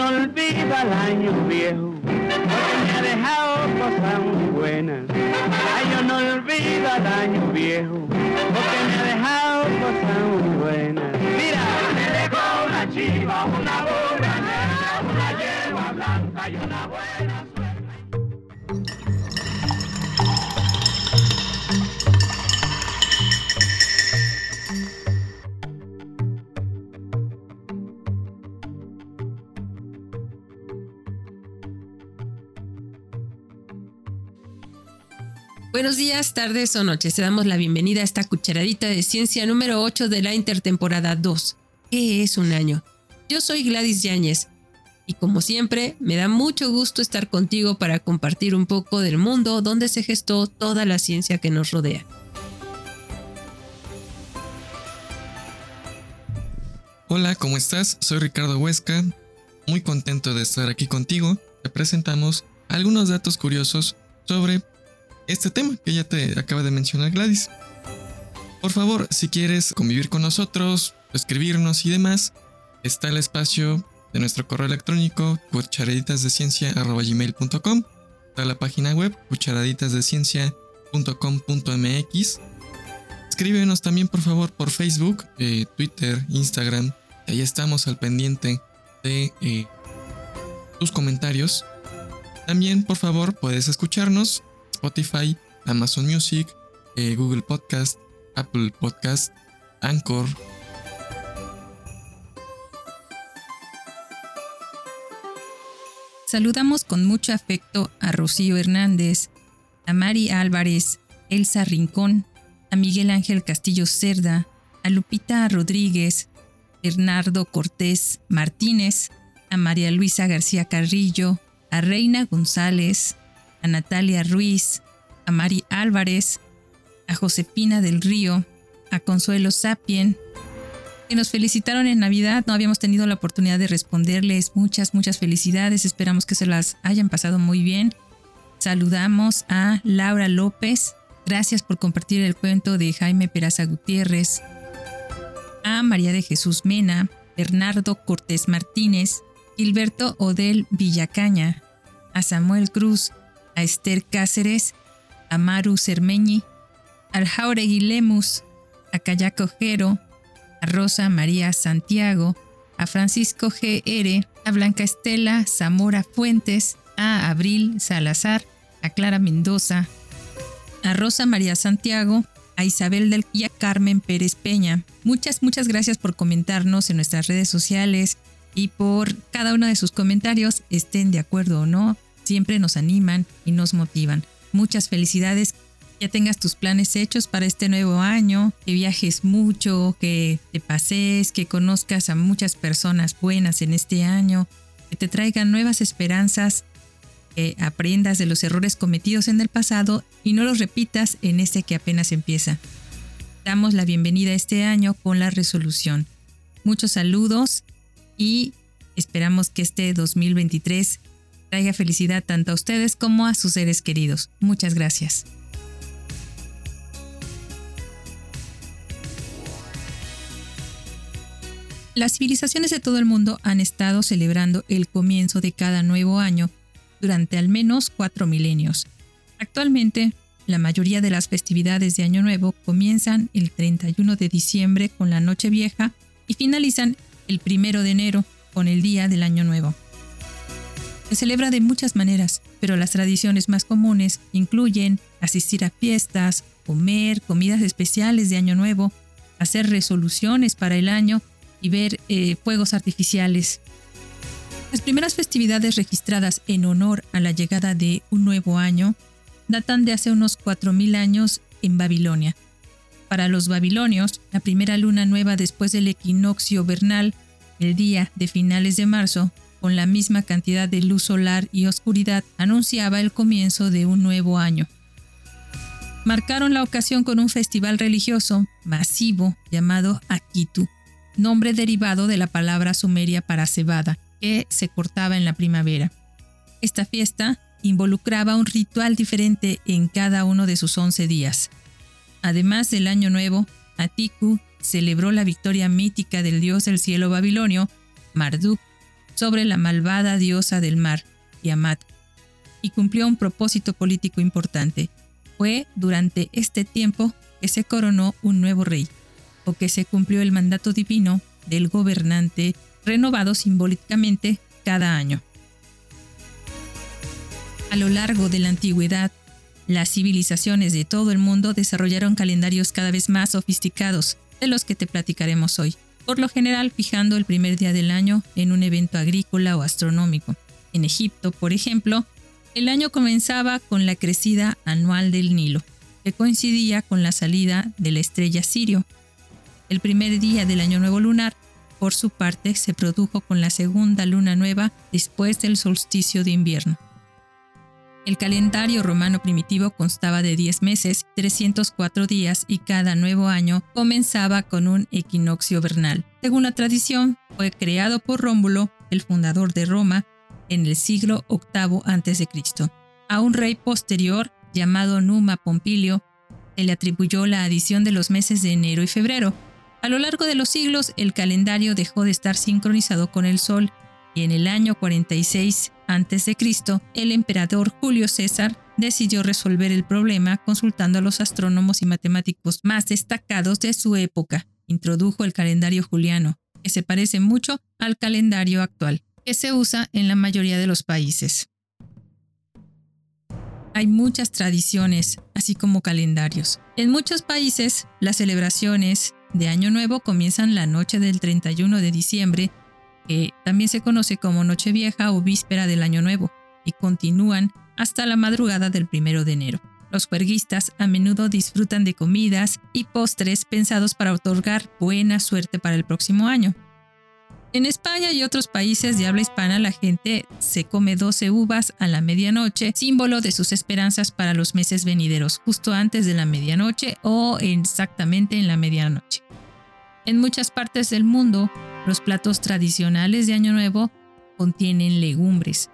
no olvida el año viejo, porque me ha dejado cosas muy buenas. Ay, yo no olvido el año viejo, porque me ha dejado cosas muy buenas. Mira, me dejó una chiva, una burra una yegua blanca y una buena Buenos días, tardes o noches. Te damos la bienvenida a esta cucharadita de ciencia número 8 de la intertemporada 2. ¿Qué es un año? Yo soy Gladys Yáñez y como siempre me da mucho gusto estar contigo para compartir un poco del mundo donde se gestó toda la ciencia que nos rodea. Hola, ¿cómo estás? Soy Ricardo Huesca. Muy contento de estar aquí contigo. Te presentamos algunos datos curiosos sobre este tema que ya te acaba de mencionar Gladys. Por favor, si quieres convivir con nosotros, escribirnos y demás, está el espacio de nuestro correo electrónico cucharaditasdeciencia.gmail.com Está la página web cucharaditasdeciencia.com.mx Escríbenos también por favor por Facebook, eh, Twitter, Instagram. Ahí estamos al pendiente de eh, tus comentarios. También por favor puedes escucharnos Spotify, Amazon Music, eh, Google Podcast, Apple Podcast, Anchor. Saludamos con mucho afecto a Rocío Hernández, a Mari Álvarez, Elsa Rincón, a Miguel Ángel Castillo Cerda, a Lupita Rodríguez, Bernardo Cortés Martínez, a María Luisa García Carrillo, a Reina González, a Natalia Ruiz, a Mari Álvarez, a Josepina del Río, a Consuelo Sapien, que nos felicitaron en Navidad. No habíamos tenido la oportunidad de responderles. Muchas, muchas felicidades. Esperamos que se las hayan pasado muy bien. Saludamos a Laura López. Gracias por compartir el cuento de Jaime Peraza Gutiérrez. A María de Jesús Mena, Bernardo Cortés Martínez, Gilberto Odel Villacaña, a Samuel Cruz, a Esther Cáceres, a Maru Cermeñi, al Jauregui Lemus, a Cayaco Jero, a Rosa María Santiago, a Francisco G.R., a Blanca Estela Zamora Fuentes, a Abril Salazar, a Clara Mendoza, a Rosa María Santiago, a Isabel del y a Carmen Pérez Peña. Muchas, muchas gracias por comentarnos en nuestras redes sociales y por cada uno de sus comentarios, estén de acuerdo o no, siempre nos animan y nos motivan. Muchas felicidades, ya tengas tus planes hechos para este nuevo año, que viajes mucho, que te pases, que conozcas a muchas personas buenas en este año, que te traigan nuevas esperanzas, que aprendas de los errores cometidos en el pasado y no los repitas en este que apenas empieza. Damos la bienvenida a este año con la resolución. Muchos saludos y esperamos que este 2023 traiga felicidad tanto a ustedes como a sus seres queridos. Muchas gracias. Las civilizaciones de todo el mundo han estado celebrando el comienzo de cada nuevo año durante al menos cuatro milenios. Actualmente, la mayoría de las festividades de Año Nuevo comienzan el 31 de diciembre con la Noche Vieja y finalizan el 1 de enero con el Día del Año Nuevo. Se celebra de muchas maneras, pero las tradiciones más comunes incluyen asistir a fiestas, comer comidas especiales de Año Nuevo, hacer resoluciones para el año y ver eh, fuegos artificiales. Las primeras festividades registradas en honor a la llegada de un nuevo año datan de hace unos 4.000 años en Babilonia. Para los babilonios, la primera luna nueva después del equinoccio vernal, el día de finales de marzo, con la misma cantidad de luz solar y oscuridad, anunciaba el comienzo de un nuevo año. Marcaron la ocasión con un festival religioso masivo llamado Akitu, nombre derivado de la palabra sumeria para cebada, que se cortaba en la primavera. Esta fiesta involucraba un ritual diferente en cada uno de sus once días. Además del Año Nuevo, Atiku celebró la victoria mítica del dios del cielo babilonio, Marduk, sobre la malvada diosa del mar, Tiamat, y cumplió un propósito político importante. Fue durante este tiempo que se coronó un nuevo rey, o que se cumplió el mandato divino del gobernante renovado simbólicamente cada año. A lo largo de la antigüedad, las civilizaciones de todo el mundo desarrollaron calendarios cada vez más sofisticados, de los que te platicaremos hoy, por lo general fijando el primer día del año en un evento agrícola o astronómico. En Egipto, por ejemplo, el año comenzaba con la crecida anual del Nilo, que coincidía con la salida de la estrella Sirio. El primer día del año nuevo lunar, por su parte, se produjo con la segunda luna nueva después del solsticio de invierno. El calendario romano primitivo constaba de 10 meses, 304 días y cada nuevo año comenzaba con un equinoccio vernal. Según la tradición, fue creado por Rómulo, el fundador de Roma, en el siglo VIII a.C. A un rey posterior, llamado Numa Pompilio, se le atribuyó la adición de los meses de enero y febrero. A lo largo de los siglos, el calendario dejó de estar sincronizado con el sol y en el año 46 a.C., el emperador Julio César decidió resolver el problema consultando a los astrónomos y matemáticos más destacados de su época. Introdujo el calendario juliano, que se parece mucho al calendario actual, que se usa en la mayoría de los países. Hay muchas tradiciones, así como calendarios. En muchos países, las celebraciones de Año Nuevo comienzan la noche del 31 de diciembre que también se conoce como Nochevieja o Víspera del Año Nuevo, y continúan hasta la madrugada del primero de enero. Los juerguistas a menudo disfrutan de comidas y postres pensados para otorgar buena suerte para el próximo año. En España y otros países de habla hispana la gente se come 12 uvas a la medianoche, símbolo de sus esperanzas para los meses venideros, justo antes de la medianoche o exactamente en la medianoche. En muchas partes del mundo, los platos tradicionales de Año Nuevo contienen legumbres,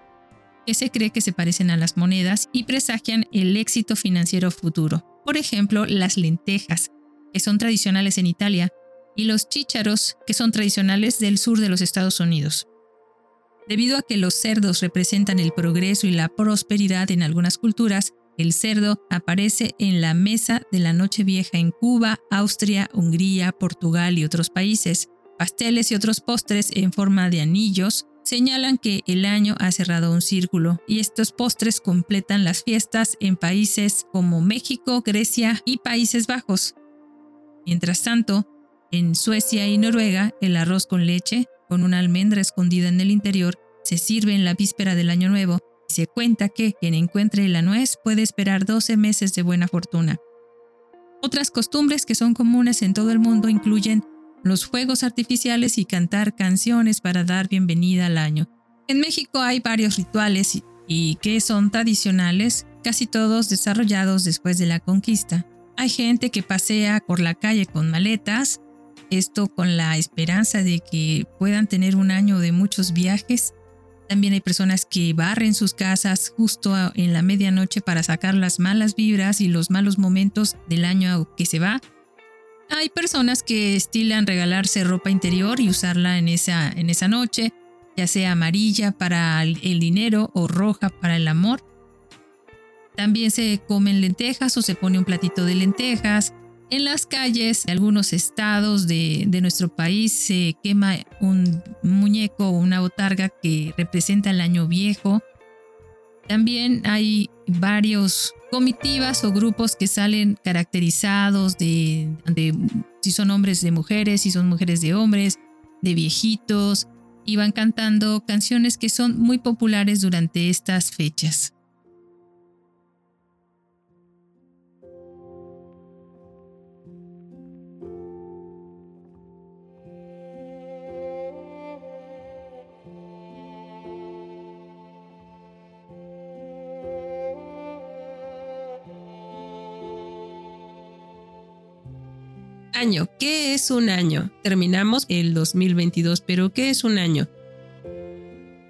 que se cree que se parecen a las monedas y presagian el éxito financiero futuro. Por ejemplo, las lentejas, que son tradicionales en Italia, y los chícharos, que son tradicionales del sur de los Estados Unidos. Debido a que los cerdos representan el progreso y la prosperidad en algunas culturas, el cerdo aparece en la mesa de la Nochevieja en Cuba, Austria, Hungría, Portugal y otros países. Pasteles y otros postres en forma de anillos señalan que el año ha cerrado un círculo y estos postres completan las fiestas en países como México, Grecia y Países Bajos. Mientras tanto, en Suecia y Noruega, el arroz con leche, con una almendra escondida en el interior, se sirve en la víspera del Año Nuevo y se cuenta que quien encuentre la nuez puede esperar 12 meses de buena fortuna. Otras costumbres que son comunes en todo el mundo incluyen los fuegos artificiales y cantar canciones para dar bienvenida al año. En México hay varios rituales y que son tradicionales, casi todos desarrollados después de la conquista. Hay gente que pasea por la calle con maletas, esto con la esperanza de que puedan tener un año de muchos viajes. También hay personas que barren sus casas justo en la medianoche para sacar las malas vibras y los malos momentos del año que se va. Hay personas que estilan regalarse ropa interior y usarla en esa, en esa noche, ya sea amarilla para el dinero o roja para el amor. También se comen lentejas o se pone un platito de lentejas. En las calles de algunos estados de, de nuestro país se quema un muñeco o una botarga que representa el año viejo. También hay varios comitivas o grupos que salen caracterizados de, si son hombres de mujeres, si son mujeres de hombres, de viejitos, y van cantando canciones que son muy populares durante estas fechas. Año. ¿Qué es un año? Terminamos el 2022, pero ¿qué es un año?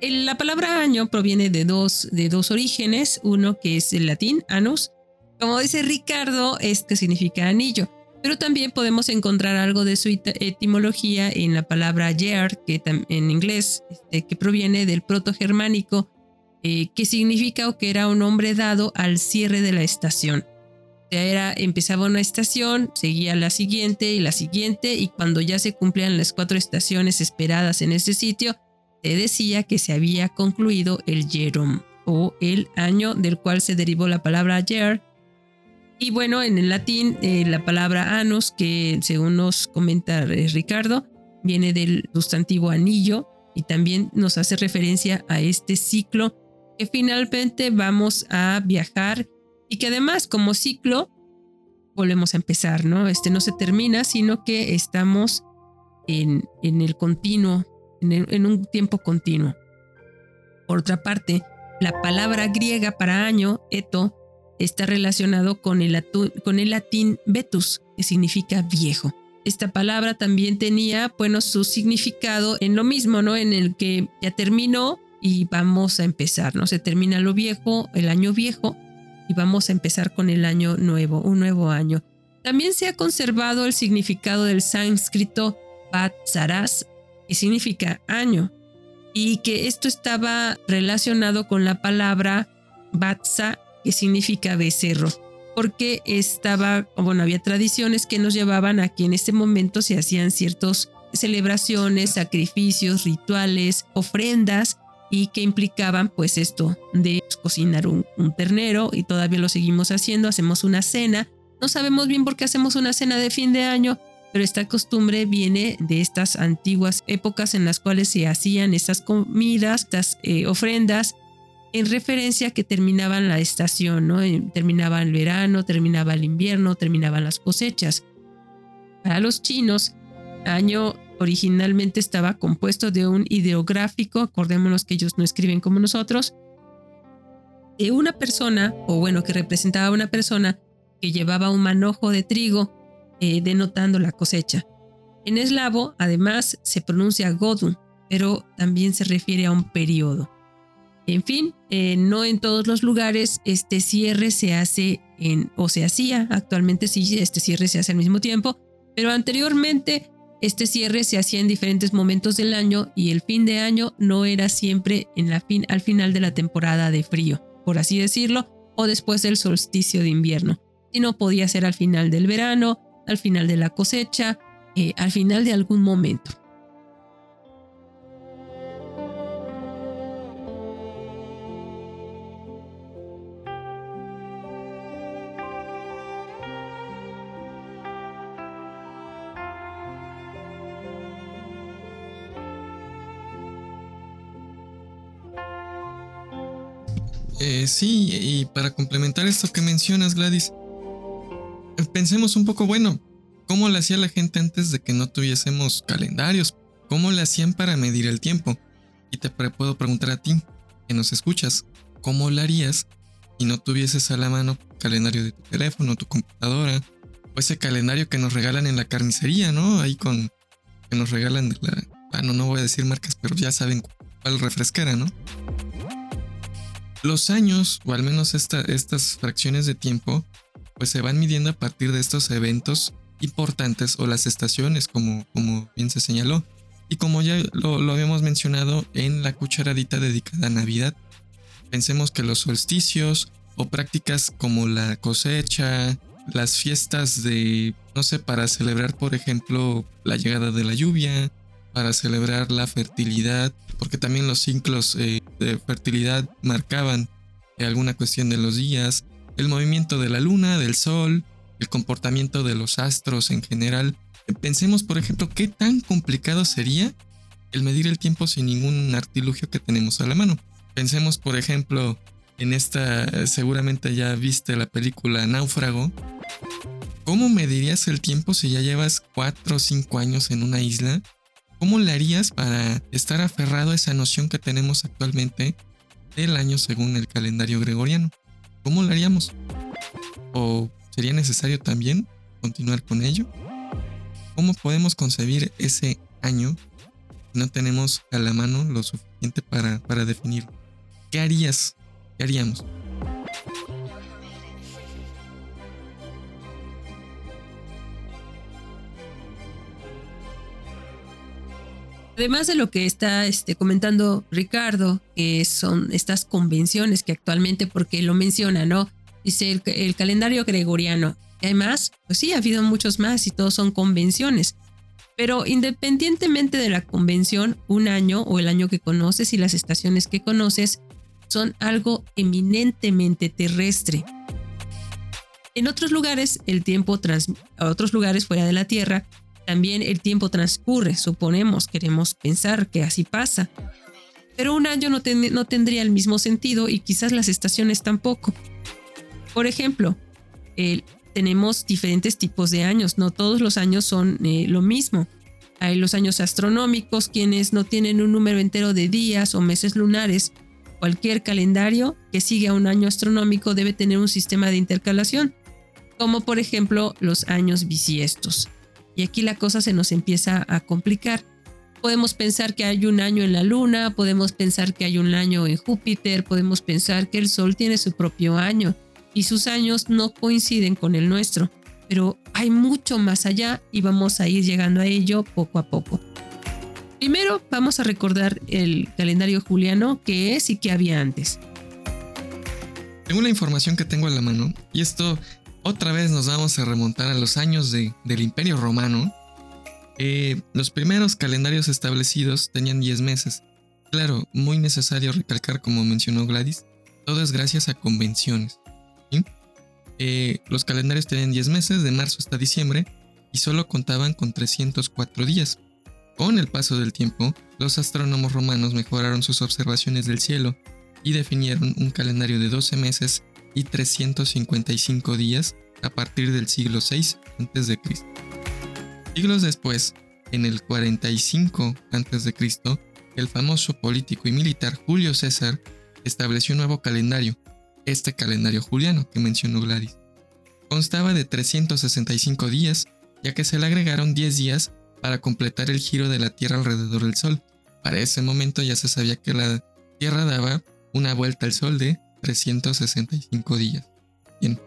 La palabra año proviene de dos, de dos orígenes, uno que es el latín, anus, como dice Ricardo, es que significa anillo, pero también podemos encontrar algo de su etimología en la palabra year, que en inglés, este, que proviene del proto-germánico, eh, que significa o que era un nombre dado al cierre de la estación. Era, empezaba una estación, seguía la siguiente y la siguiente, y cuando ya se cumplían las cuatro estaciones esperadas en ese sitio, se decía que se había concluido el Yerom, o el año del cual se derivó la palabra year, y bueno, en el latín, eh, la palabra anus, que según nos comenta eh, Ricardo, viene del sustantivo anillo y también nos hace referencia a este ciclo que finalmente vamos a viajar y que además como ciclo volvemos a empezar, ¿no? Este no se termina, sino que estamos en, en el continuo, en, un tiempo continuo. Por otra parte, la palabra griega para año, eto, está relacionado con el, con el latín vetus, que significa viejo. Esta palabra también tenía, bueno, su significado en lo mismo, ¿no? En el que ya terminó y vamos a empezar, ¿no? Se termina lo viejo, el año viejo, y vamos a empezar con el año nuevo, un nuevo año. También se ha conservado el significado del sánscrito Vatsaras, que significa año, y que esto estaba relacionado con la palabra Vatsa, que significa becerro, porque estaba, bueno, había tradiciones que nos llevaban a que en ese momento se hacían ciertas celebraciones, sacrificios, rituales, ofrendas y que implicaban pues esto de cocinar un, un, ternero y todavía lo seguimos haciendo, hacemos una cena, no sabemos bien por qué hacemos una cena de fin de año, pero esta costumbre viene de estas antiguas épocas en las cuales se hacían estas comidas, estas eh, ofrendas en referencia a que terminaban la estación, ¿no? Eh, terminaba el verano, terminaba el invierno, terminaban las cosechas. Para los chinos, año originalmente estaba compuesto de un ideográfico, acordémonos que ellos no escriben como nosotros, de una persona, o bueno, que representaba a una persona que llevaba un manojo de trigo eh, denotando la cosecha. En eslavo, además, se pronuncia godu, pero también se refiere a un periodo. En fin, eh, no en todos los lugares este cierre se hace en, o se hacía, actualmente sí, este cierre se hace al mismo tiempo, pero anteriormente este cierre se hacía en diferentes momentos del año y el fin de año no era siempre en la fin, al final de la temporada de frío, por así decirlo, o después del solsticio de invierno, sino podía ser al final del verano, al final de la cosecha, eh, al final de algún momento. Eh, sí, y para complementar esto que mencionas, Gladys, pensemos un poco, bueno, ¿cómo le hacía la gente antes de que no tuviésemos calendarios? ¿Cómo le hacían para medir el tiempo? Y te puedo preguntar a ti, que nos escuchas, ¿cómo lo harías si no tuvieses a la mano calendario de tu teléfono, tu computadora, o ese calendario que nos regalan en la carnicería, ¿no? Ahí con que nos regalan de. Ah, no, no voy a decir marcas, pero ya saben cuál refresquera, ¿no? Los años, o al menos estas fracciones de tiempo, pues se van midiendo a partir de estos eventos importantes o las estaciones, como, como bien se señaló. Y como ya lo, lo habíamos mencionado en la cucharadita dedicada a Navidad, pensemos que los solsticios o prácticas como la cosecha, las fiestas de, no sé, para celebrar, por ejemplo, la llegada de la lluvia, para celebrar la fertilidad, porque también los ciclos eh, de fertilidad marcaban alguna cuestión de los días, el movimiento de la luna, del sol, el comportamiento de los astros en general. Pensemos, por ejemplo, qué tan complicado sería el medir el tiempo sin ningún artilugio que tenemos a la mano. Pensemos, por ejemplo, en esta, seguramente ya viste la película Náufrago. ¿Cómo medirías el tiempo si ya llevas 4 o 5 años en una isla ¿Cómo le harías para estar aferrado a esa noción que tenemos actualmente del año según el calendario gregoriano? ¿Cómo lo haríamos? ¿O sería necesario también continuar con ello? ¿Cómo podemos concebir ese año si no tenemos a la mano lo suficiente para, para definirlo? ¿Qué harías? ¿Qué haríamos? Además de lo que está este, comentando Ricardo, que son estas convenciones que actualmente, porque lo menciona, ¿no? Dice el, calendario gregoriano. ¿Hay más? Pues sí, ha habido muchos más y todos son convenciones. Pero independientemente de la convención, un año o el año que conoces y las estaciones que conoces son algo eminentemente terrestre. En otros lugares, el tiempo trans, a otros lugares fuera de la Tierra, también el tiempo transcurre, suponemos, queremos pensar que así pasa. Pero un año no, tendría el mismo sentido y quizás las estaciones tampoco. Por ejemplo, tenemos diferentes tipos de años, no todos los años son eh, lo mismo. Hay los años astronómicos, quienes no tienen un número entero de días o meses lunares. Cualquier calendario que siga un año astronómico debe tener un sistema de intercalación, como por ejemplo los años bisiestos. Y aquí la cosa se nos empieza a complicar. Podemos pensar que hay un año en la Luna, podemos pensar que hay un año en Júpiter, podemos pensar que el Sol tiene su propio año y sus años no coinciden con el nuestro, pero hay mucho más allá y vamos a ir llegando a ello poco a poco. Primero vamos a recordar el calendario juliano, que es y qué había antes. Según la información que tengo a la mano, y esto otra vez nos vamos a remontar a los años de, del Imperio Romano. Eh, los primeros calendarios establecidos tenían 10 meses. Claro, muy necesario recalcar, como mencionó Gladys, todo es gracias a convenciones. Eh, los calendarios tenían 10 meses, de marzo hasta diciembre, y solo contaban con 304 días. Con el paso del tiempo, los astrónomos romanos mejoraron sus observaciones del cielo y definieron un calendario de 12 meses y 355 días a partir del siglo VI a.C. Siglos después, en el 45 a.C., el famoso político y militar Julio César estableció un nuevo calendario, este calendario juliano que mencionó Gladys. Constaba de 365 días, ya que se le agregaron 10 días para completar el giro de la Tierra alrededor del Sol. Para ese momento ya se sabía que la Tierra daba una vuelta al Sol de 365 días. Bien.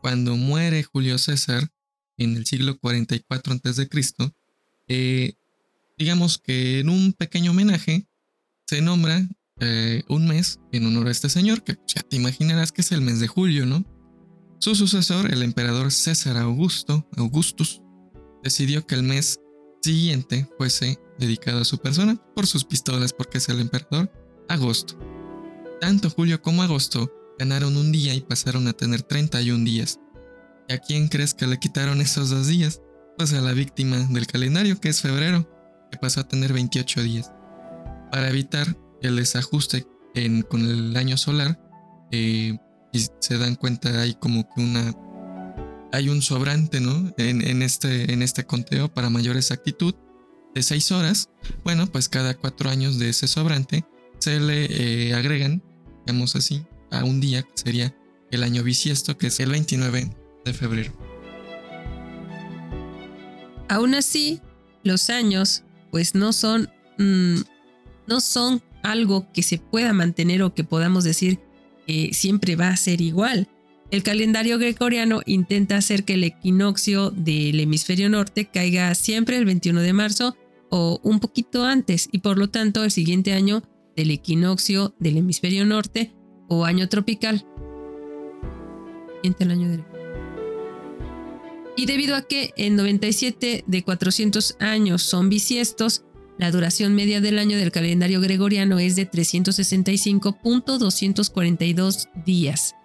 Cuando muere Julio César en el siglo 44 a.C., eh, digamos que en un pequeño homenaje se nombra eh, un mes en honor a este señor, que ya te imaginarás que es el mes de julio, ¿no? Su sucesor, el emperador César Augusto, Augustus, decidió que el mes siguiente fuese dedicado a su persona por sus pistolas, porque es el emperador, agosto. Tanto julio como agosto ganaron un día y pasaron a tener 31 días. ¿Y a quién crees que le quitaron esos dos días? Pues a la víctima del calendario, que es febrero, que pasó a tener 28 días. Para evitar el desajuste con el año solar, eh, y se dan cuenta hay como que una hay un sobrante ¿no? en, este, en este conteo para mayor exactitud de 6 horas bueno pues cada cuatro años de ese sobrante se le eh, agregan, digamos así, a un día que sería el año bisiesto, que es el 29 de febrero. Aún así, los años, pues no son, mm, no son algo que se pueda mantener o que podamos decir que siempre va a ser igual. El calendario gregoriano intenta hacer que el equinoccio del hemisferio norte caiga siempre el 21 de marzo o un poquito antes y por lo tanto el siguiente año del equinoccio del hemisferio norte o año tropical. Y debido a que en 97 de 400 años son bisiestos, la duración media del año del calendario gregoriano es de 365.242 días,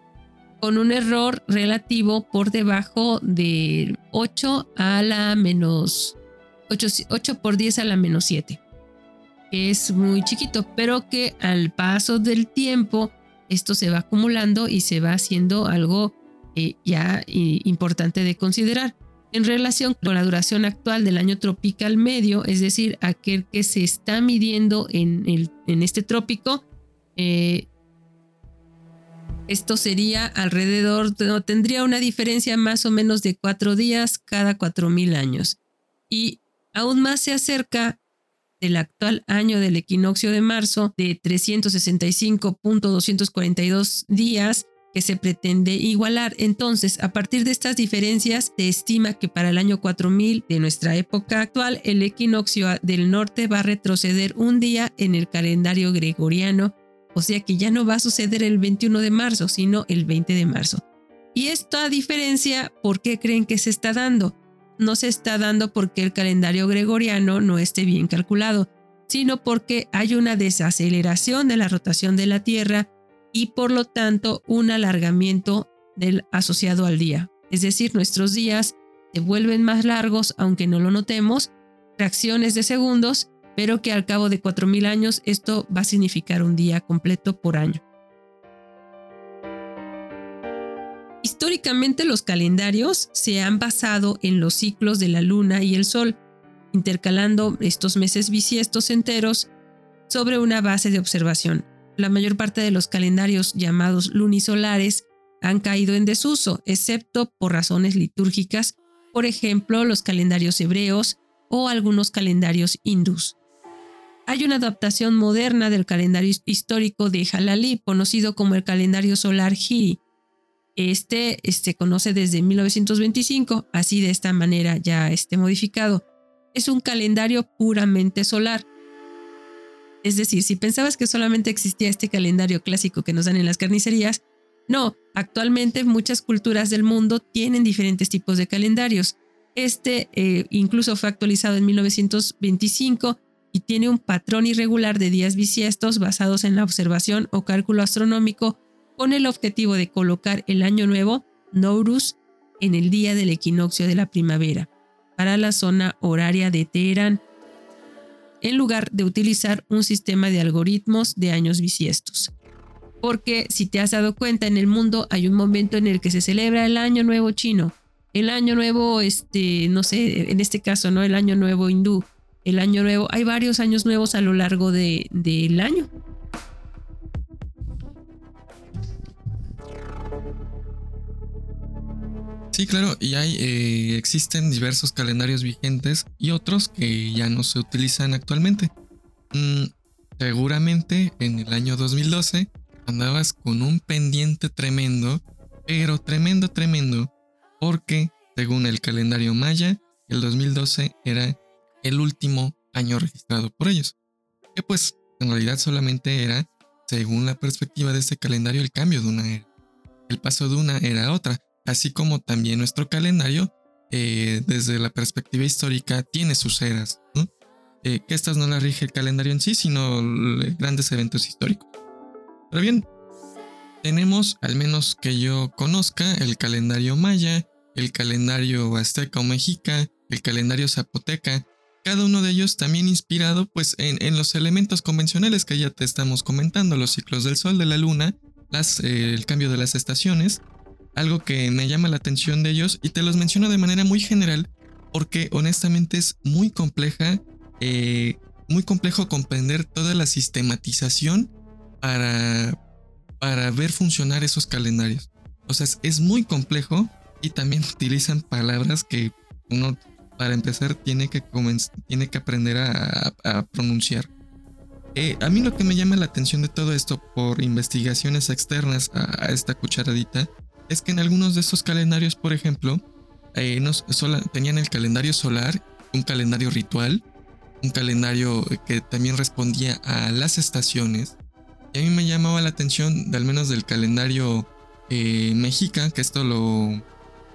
con un error relativo por debajo de 8 a la menos 8, 8 por 10 a la menos 7 es muy chiquito, pero que al paso del tiempo esto se va acumulando y se va haciendo algo eh, ya eh, importante de considerar. En relación con la duración actual del año tropical medio, es decir, aquel que se está midiendo en, el, en este trópico, eh, esto sería alrededor, tendría una diferencia más o menos de cuatro días cada cuatro mil años. Y aún más se acerca del actual año del equinoccio de marzo de 365.242 días que se pretende igualar. Entonces, a partir de estas diferencias, se estima que para el año 4000 de nuestra época actual, el equinoccio del norte va a retroceder un día en el calendario gregoriano, o sea que ya no va a suceder el 21 de marzo, sino el 20 de marzo. Y esta diferencia, ¿por qué creen que se está dando? No se está dando porque el calendario gregoriano no esté bien calculado, sino porque hay una desaceleración de la rotación de la Tierra y por lo tanto un alargamiento del asociado al día. Es decir, nuestros días se vuelven más largos aunque no lo notemos, fracciones de segundos, pero que al cabo de 4.000 años esto va a significar un día completo por año. Los calendarios se han basado en los ciclos de la luna y el sol, intercalando estos meses bisiestos enteros sobre una base de observación la mayor parte de los calendarios llamados lunisolares han caído en desuso, excepto por razones litúrgicas, por ejemplo, los calendarios hebreos o algunos calendarios hindús. Hay una adaptación moderna del calendario histórico de Jalali, conocido como el calendario solar Hiri. Este se este, conoce desde 1925, así de esta manera ya esté modificado. Es un calendario puramente solar. Es decir, si pensabas que solamente existía este calendario clásico que nos dan en las carnicerías, no, actualmente muchas culturas del mundo tienen diferentes tipos de calendarios. Este eh, incluso fue actualizado en 1925 y tiene un patrón irregular de días bisiestos basados en la observación o cálculo astronómico con el objetivo de colocar el año nuevo, Nourus, en el día del equinoccio de la primavera, para la zona horaria de Teherán, en lugar de utilizar un sistema de algoritmos de años bisiestos. Porque si te has dado cuenta, en el mundo hay un momento en el que se celebra el Año Nuevo chino, el Año Nuevo, este, no sé, en este caso, ¿no? El Año Nuevo hindú, el Año Nuevo, hay varios años nuevos a lo largo del año. Sí, claro, y hay, eh, existen diversos calendarios vigentes y otros que ya no se utilizan actualmente. Mm, seguramente en el año 2012 andabas con un pendiente tremendo, pero tremendo, tremendo, porque según el calendario maya, el 2012 era el último año registrado por ellos. Que pues en realidad solamente era, según la perspectiva de este calendario, el cambio de una era. El paso de una era a otra así como también nuestro calendario, eh, desde la perspectiva histórica, tiene sus eras, eh, que estas no las rige el calendario en sí, sino grandes eventos históricos. Pero bien, tenemos, al menos que yo conozca, el calendario maya, el calendario azteca o mexica, el calendario zapoteca, cada uno de ellos también inspirado pues en, los elementos convencionales que ya te estamos comentando, los ciclos del sol, de la luna, eh, el cambio de las estaciones, algo que me llama la atención de ellos y te los menciono de manera muy general porque honestamente es muy compleja, eh, muy complejo comprender toda la sistematización para, para ver funcionar esos calendarios. O sea, es, muy complejo y también utilizan palabras que uno, para empezar, tiene que, tiene que aprender a, pronunciar. Eh, a mí lo que me llama la atención de todo esto por investigaciones externas a esta cucharadita es que en algunos de estos calendarios, por ejemplo, eh, tenían el calendario solar, un calendario ritual, un calendario que también respondía a las estaciones. Y a mí me llamaba la atención, al menos del calendario eh, mexica, que esto lo,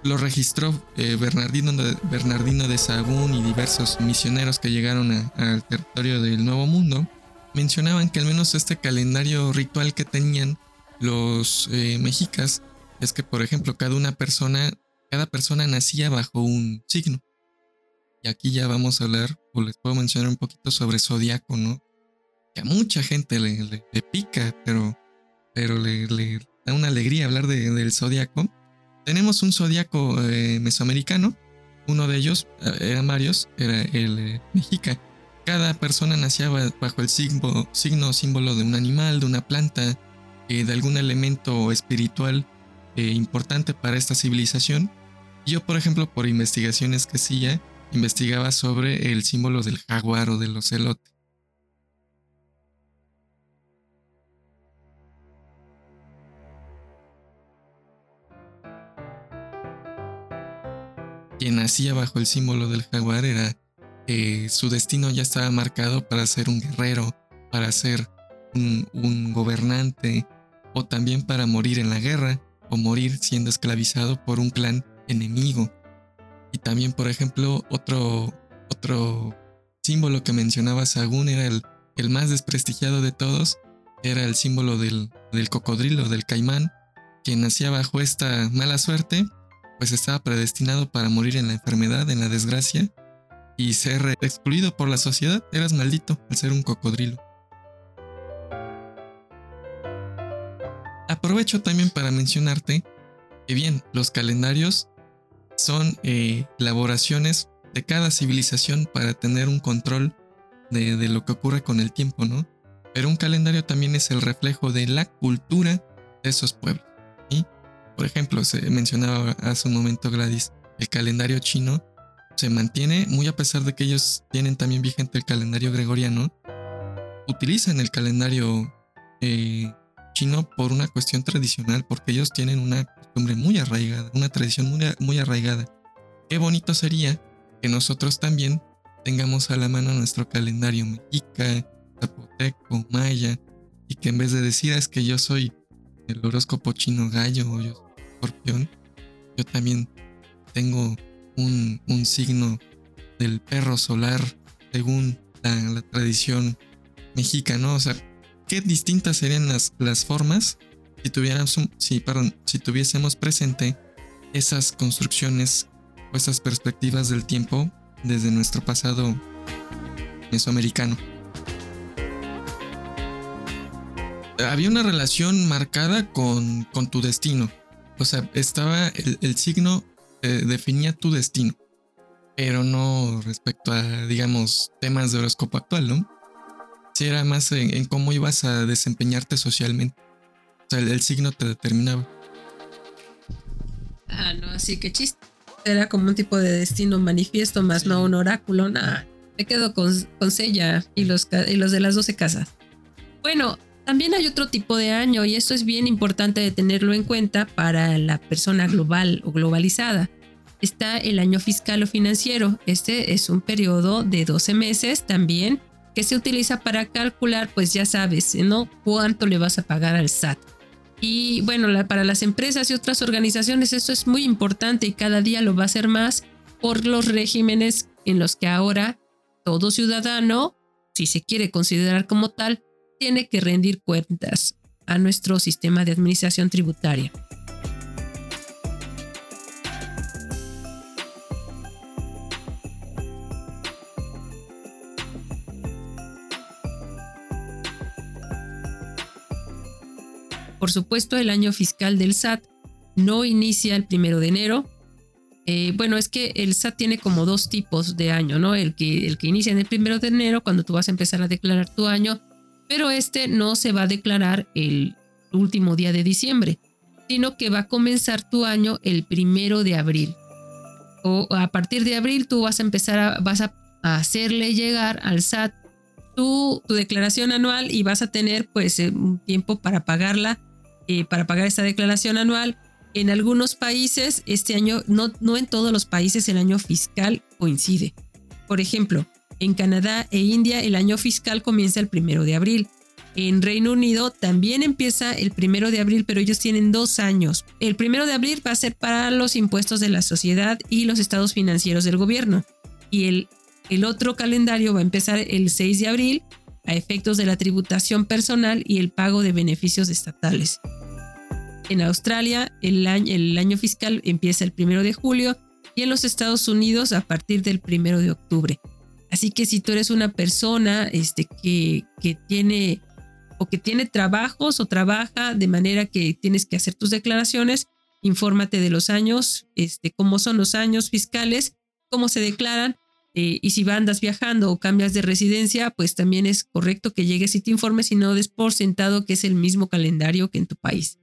lo registró eh, Bernardino, de, Bernardino y diversos misioneros que llegaron al territorio del Nuevo Mundo. Mencionaban que al menos este calendario ritual que tenían los mexicas es que, por ejemplo, cada una persona, cada persona nacía bajo un signo. Y aquí ya vamos a hablar, o les puedo mencionar un poquito sobre zodiaco, ¿no? Que a mucha gente le, le, pica, pero, pero le, le, da una alegría hablar de, del zodiaco. Tenemos un zodiaco eh, mesoamericano, uno de ellos, eh, eran varios, era el eh, mexica. Cada persona nacía bajo el signo, signo símbolo de un animal, de una planta, de algún elemento espiritual eh, importante para esta civilización. Yo, por ejemplo, por investigaciones que hacía, investigaba sobre el símbolo del jaguar o del ocelote. Quien nacía bajo el símbolo del jaguar era eh, su destino ya estaba marcado para ser un guerrero, para ser un gobernante o también para morir en la guerra o morir siendo esclavizado por un clan enemigo. Y también, por ejemplo, otro, otro símbolo que mencionaba Sagún era el, el más desprestigiado de todos, era el símbolo del, del cocodrilo, del caimán, quien nacía bajo esta mala suerte, pues estaba predestinado para morir en la enfermedad, en la desgracia, y ser excluido por la sociedad. Eras maldito al ser un cocodrilo. Aprovecho también para mencionarte que bien, los calendarios son eh, elaboraciones de cada civilización para tener un control de, de, lo que ocurre con el tiempo, ¿no? Pero un calendario también es el reflejo de la cultura de esos pueblos. Por ejemplo, se mencionaba hace un momento Gladys, el calendario chino se mantiene muy a pesar de que ellos tienen también vigente el calendario gregoriano, utilizan el calendario eh, chino por una cuestión tradicional, porque ellos tienen una costumbre muy arraigada, una tradición muy, muy arraigada. Qué bonito sería que nosotros también tengamos a la mano nuestro calendario mexica, zapoteco, maya, y que en vez de decir es que yo soy el horóscopo chino gallo o yo soy escorpión, yo también tengo un, un, signo del perro solar según la, tradición mexica, ¿no? O sea, qué distintas serían las, las formas si, tuviéramos, si, perdón, si tuviésemos presente esas construcciones o esas perspectivas del tiempo desde nuestro pasado mesoamericano. Había una relación marcada con, con tu destino. O sea, estaba el, signo eh, definía tu destino, pero no respecto a, digamos, temas de horóscopo actual, ¿no? Si era más en, en, cómo ibas a desempeñarte socialmente. O sea, el, el, signo te determinaba. Ah, no, así que chiste. Era como un tipo de destino manifiesto, más sí. no un oráculo, nada. Me quedo con, con Sella y los, y los de las 12 casas. Bueno, también hay otro tipo de año y esto es bien importante de tenerlo en cuenta para la persona global o globalizada. Está el año fiscal o financiero. Este es un periodo de 12 meses también que se utiliza para calcular, pues ya sabes, ¿no? Cuánto le vas a pagar al SAT. Y bueno, para las empresas y otras organizaciones esto es muy importante y cada día lo va a ser más por los regímenes en los que ahora todo ciudadano, si se quiere considerar como tal, tiene que rendir cuentas a nuestro sistema de administración tributaria. Por supuesto, el año fiscal del SAT no inicia el primero de enero. Eh, bueno, es que el SAT tiene como dos tipos de año, ¿no? El que, el que inicia en el primero de enero, cuando tú vas a empezar a declarar tu año, pero este no se va a declarar el último día de diciembre, sino que va a comenzar tu año el primero de abril. O a partir de abril tú vas a empezar a, vas a hacerle llegar al SAT tu, tu declaración anual y vas a tener pues eh, un tiempo para pagarla, eh, para pagar esta declaración anual. En algunos países, este año, no, no en todos los países el año fiscal coincide. Por ejemplo, en Canadá e India el año fiscal comienza el primero de abril. En Reino Unido también empieza el primero de abril, pero ellos tienen dos años. El primero de abril va a ser para los impuestos de la sociedad y los estados financieros del gobierno. Y el, el otro calendario va a empezar el 6 de abril a efectos de la tributación personal y el pago de beneficios estatales. En Australia el año, fiscal empieza el primero de julio y en los Estados Unidos a partir del primero de octubre. Así que si tú eres una persona este, que, que, tiene o que tiene trabajos o trabaja de manera que tienes que hacer tus declaraciones, infórmate de los años, este, cómo son los años fiscales, cómo se declaran. Eh, y si andas viajando o cambias de residencia, pues también es correcto que llegues y te informes y no des por sentado que es el mismo calendario que en tu país.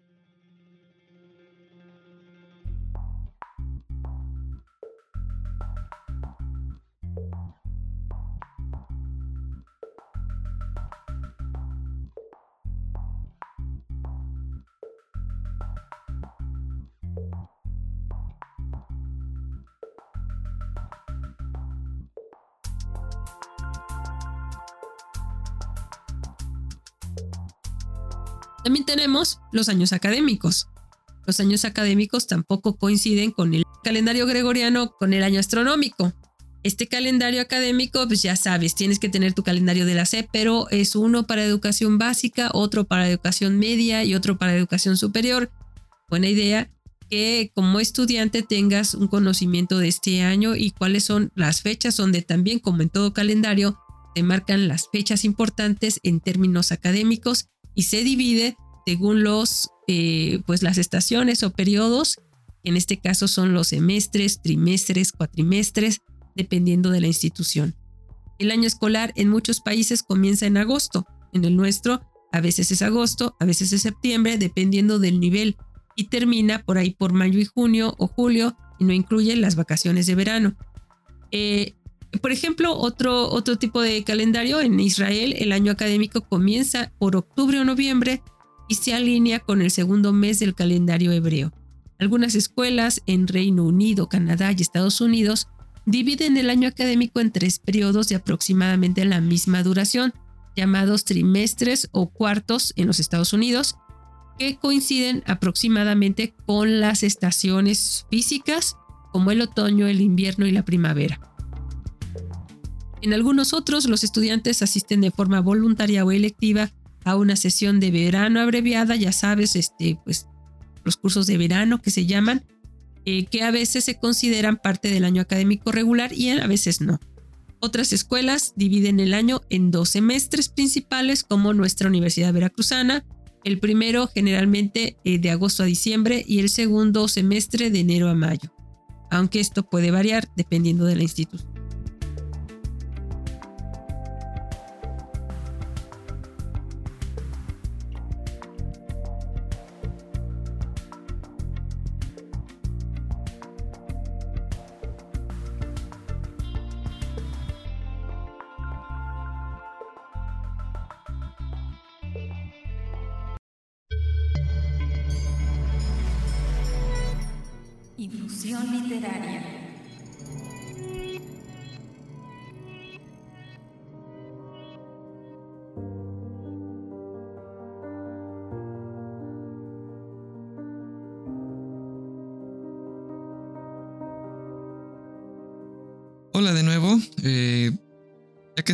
También tenemos los años académicos. Los años académicos tampoco coinciden con el calendario gregoriano, con el año astronómico. Este calendario académico, pues ya sabes, tienes que tener tu calendario de la SEP, pero es uno para educación básica, otro para educación media y otro para educación superior. Buena idea que como estudiante tengas un conocimiento de este año y cuáles son las fechas donde también, como en todo calendario, te marcan las fechas importantes en términos académicos y se divide según los, eh, pues las estaciones o periodos. En este caso son los semestres, trimestres, cuatrimestres, dependiendo de la institución. El año escolar en muchos países comienza en agosto. En el nuestro, a veces es agosto, a veces es septiembre, dependiendo del nivel, y termina por ahí por mayo y junio o julio, y no incluye las vacaciones de verano. Eh, por ejemplo, otro, otro tipo de calendario en Israel, el año académico comienza por octubre o noviembre y se alinea con el segundo mes del calendario hebreo. Algunas escuelas en Reino Unido, Canadá y Estados Unidos dividen el año académico en tres periodos de aproximadamente la misma duración, llamados trimestres o cuartos en los Estados Unidos, que coinciden aproximadamente con las estaciones físicas como el otoño, el invierno y la primavera. En algunos otros, los estudiantes asisten de forma voluntaria o electiva a una sesión de verano abreviada, ya sabes, este, pues, los cursos de verano que se llaman, eh, que a veces se consideran parte del año académico regular y a veces no. Otras escuelas dividen el año en dos semestres principales, como nuestra Universidad Veracruzana, el primero generalmente eh, de agosto a diciembre y el segundo semestre de enero a mayo, aunque esto puede variar dependiendo de la institución.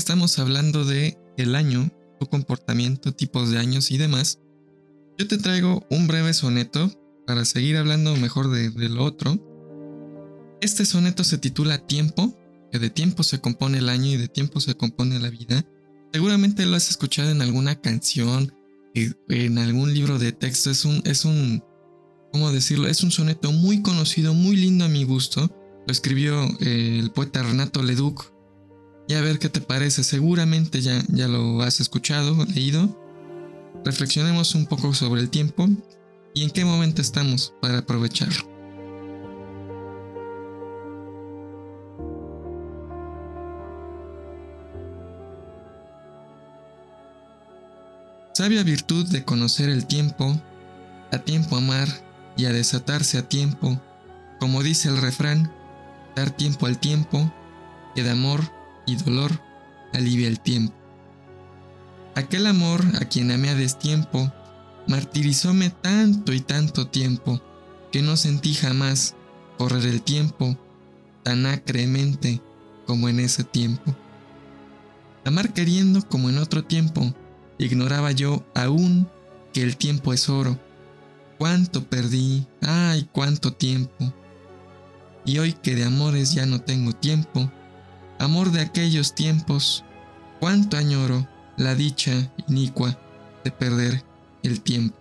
Estamos hablando de el año, su comportamiento, tipos de años y demás, yo te traigo un breve soneto para seguir hablando mejor de, lo otro este soneto se titula Tiempo, que de tiempo se compone el año y de tiempo se compone la vida. Seguramente lo has escuchado en alguna canción, en algún libro de texto. Es un, es un, ¿cómo decirlo? Es un soneto muy conocido, muy lindo a mi gusto. Lo escribió eh, el poeta Renato Leduc. Y a ver qué te parece. Seguramente ya, ya lo has escuchado, leído. Reflexionemos un poco sobre el tiempo y en qué momento estamos para aprovecharlo. Sabia virtud de conocer el tiempo, a tiempo amar y a desatarse a tiempo, como dice el refrán, dar tiempo al tiempo, que de amor y dolor alivia el tiempo. Aquel amor a quien amé a destiempo, martirizóme tanto y tanto tiempo, que no sentí jamás correr el tiempo tan acremente como en ese tiempo. Amar queriendo como en otro tiempo, Ignoraba yo aún que el tiempo es oro. Cuánto perdí, ay, cuánto tiempo. Y hoy que de amores ya no tengo tiempo, amor de aquellos tiempos, cuánto añoro la dicha inicua de perder el tiempo.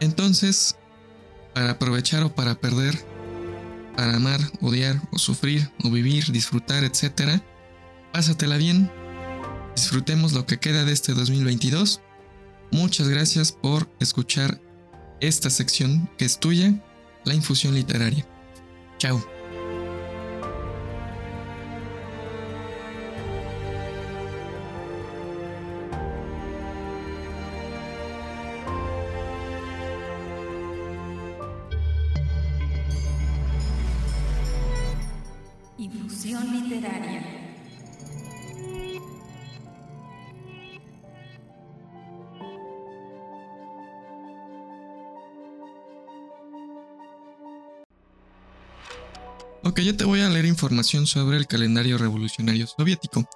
Entonces, para aprovechar o para perder, para amar, odiar o sufrir o vivir, disfrutar, etc., pásatela bien. Disfrutemos lo que queda de este 2022. Muchas gracias por escuchar esta sección que es tuya, la infusión literaria. Chao. literaria. Ok, yo te voy a leer información sobre el calendario revolucionario soviético.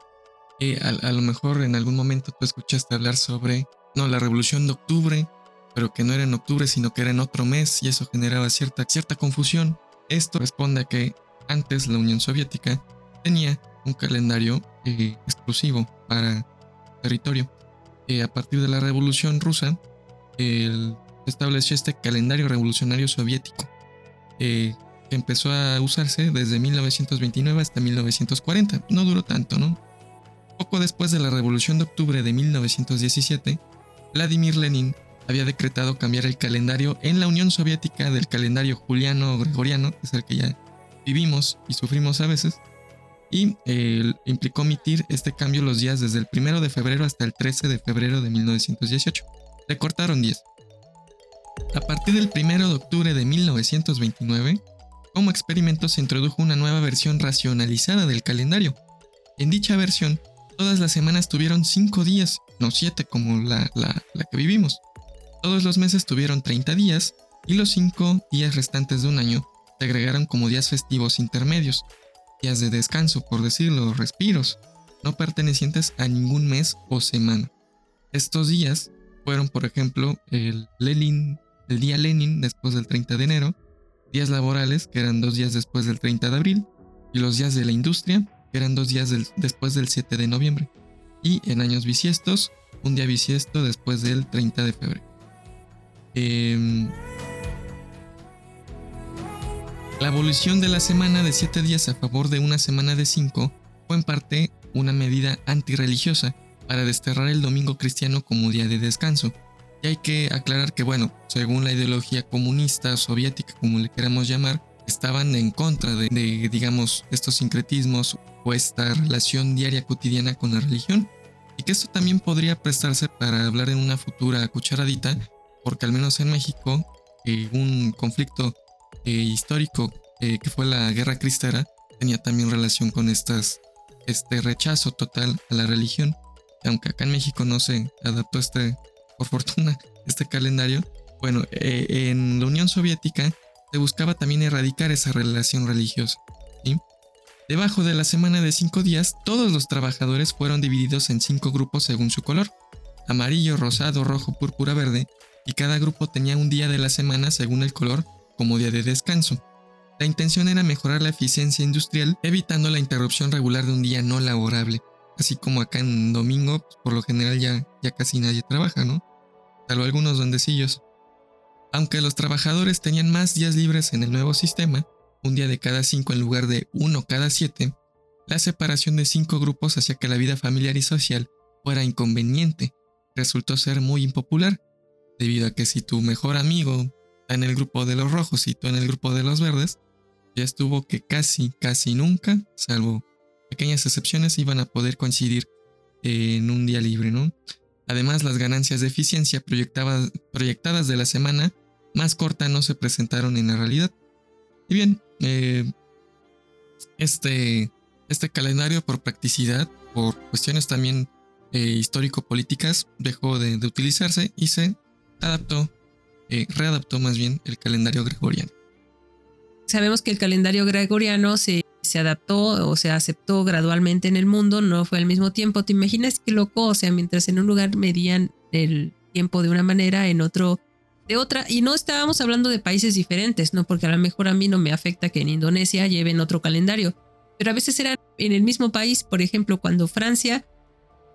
Eh, a, lo mejor en algún momento tú escuchaste hablar sobre, no, la revolución de octubre, pero que no era en octubre, sino que era en otro mes y eso generaba cierta, cierta confusión. Esto responde a que antes la Unión Soviética tenía un calendario eh, exclusivo para territorio. Eh, a partir de la Revolución Rusa, se estableció este calendario revolucionario soviético, empezó a usarse desde 1929 hasta 1940. No duró tanto, ¿no? Poco después de la Revolución de Octubre de 1917, Vladimir Lenin había decretado cambiar el calendario en la Unión Soviética del calendario juliano-gregoriano, que es el que ya vivimos y sufrimos a veces, y eh, implicó omitir este cambio los días desde el 1 de febrero hasta el 13 de febrero de 1918. Le cortaron 10. A partir del 1 de octubre de 1929, como experimento se introdujo una nueva versión racionalizada del calendario. En dicha versión, todas las semanas tuvieron 5 días, no 7 como la, la que vivimos. Todos los meses tuvieron 30 días y los 5 días restantes de un año se agregaron como días festivos intermedios, días de descanso, por decirlo, respiros, no pertenecientes a ningún mes o semana. Estos días fueron, por ejemplo, el Lenin, el día Lenin después del 30 de enero, días laborales, que eran dos días después del 30 de abril, y los días de la industria, que eran dos días después del 7 de noviembre, y en años bisiestos, un día bisiesto después del 30 de febrero. Eh, la abolición de la semana de 7 días a favor de una semana de 5 fue en parte una medida antirreligiosa para desterrar el domingo cristiano como día de descanso. Y hay que aclarar que, bueno, según la ideología comunista, soviética, como le queramos llamar, estaban en contra de, de, digamos, estos sincretismos o esta relación diaria cotidiana con la religión. Y que esto también podría prestarse para hablar en una futura cucharadita porque al menos en México eh, un conflicto eh, histórico eh, que fue la guerra cristera tenía también relación con estas, este rechazo total a la religión. Aunque acá en México no se adaptó este, por fortuna, este calendario, bueno, en la Unión Soviética se buscaba también erradicar esa relación religiosa. Debajo de la semana de cinco días, todos los trabajadores fueron divididos en cinco grupos según su color: amarillo, rosado, rojo, púrpura, verde, y cada grupo tenía un día de la semana según el color como día de descanso. La intención era mejorar la eficiencia industrial evitando la interrupción regular de un día no laborable, así como acá en domingo, pues, por lo general ya, ya casi nadie trabaja, ¿no? Salvo algunos dondecillos. Aunque los trabajadores tenían más días libres en el nuevo sistema, un día de cada cinco en lugar de uno cada siete, la separación de cinco grupos hacía que la vida familiar y social fuera inconveniente. Resultó ser muy impopular debido a que si tu mejor amigo está en el grupo de los rojos y tú en el grupo de los verdes, ya estuvo que casi, casi nunca, salvo pequeñas excepciones, iban a poder coincidir en un día libre, ¿no? Además, las ganancias de eficiencia proyectadas de la semana más corta no se presentaron en la realidad. Y bien, eh, este, este calendario por practicidad, por cuestiones también eh, histórico-políticas, dejó de, utilizarse y se adaptó, eh, readaptó más bien el calendario gregoriano. Sabemos que el calendario gregoriano se, se adaptó o se aceptó gradualmente en el mundo, no fue al mismo tiempo. ¿Te imaginas qué loco? O sea, mientras en un lugar medían el tiempo de una manera, en otro de otra. Y no estábamos hablando de países diferentes, ¿no? Porque a lo mejor a mí no me afecta que en Indonesia lleven otro calendario. Pero a veces eran en el mismo país, por ejemplo, cuando Francia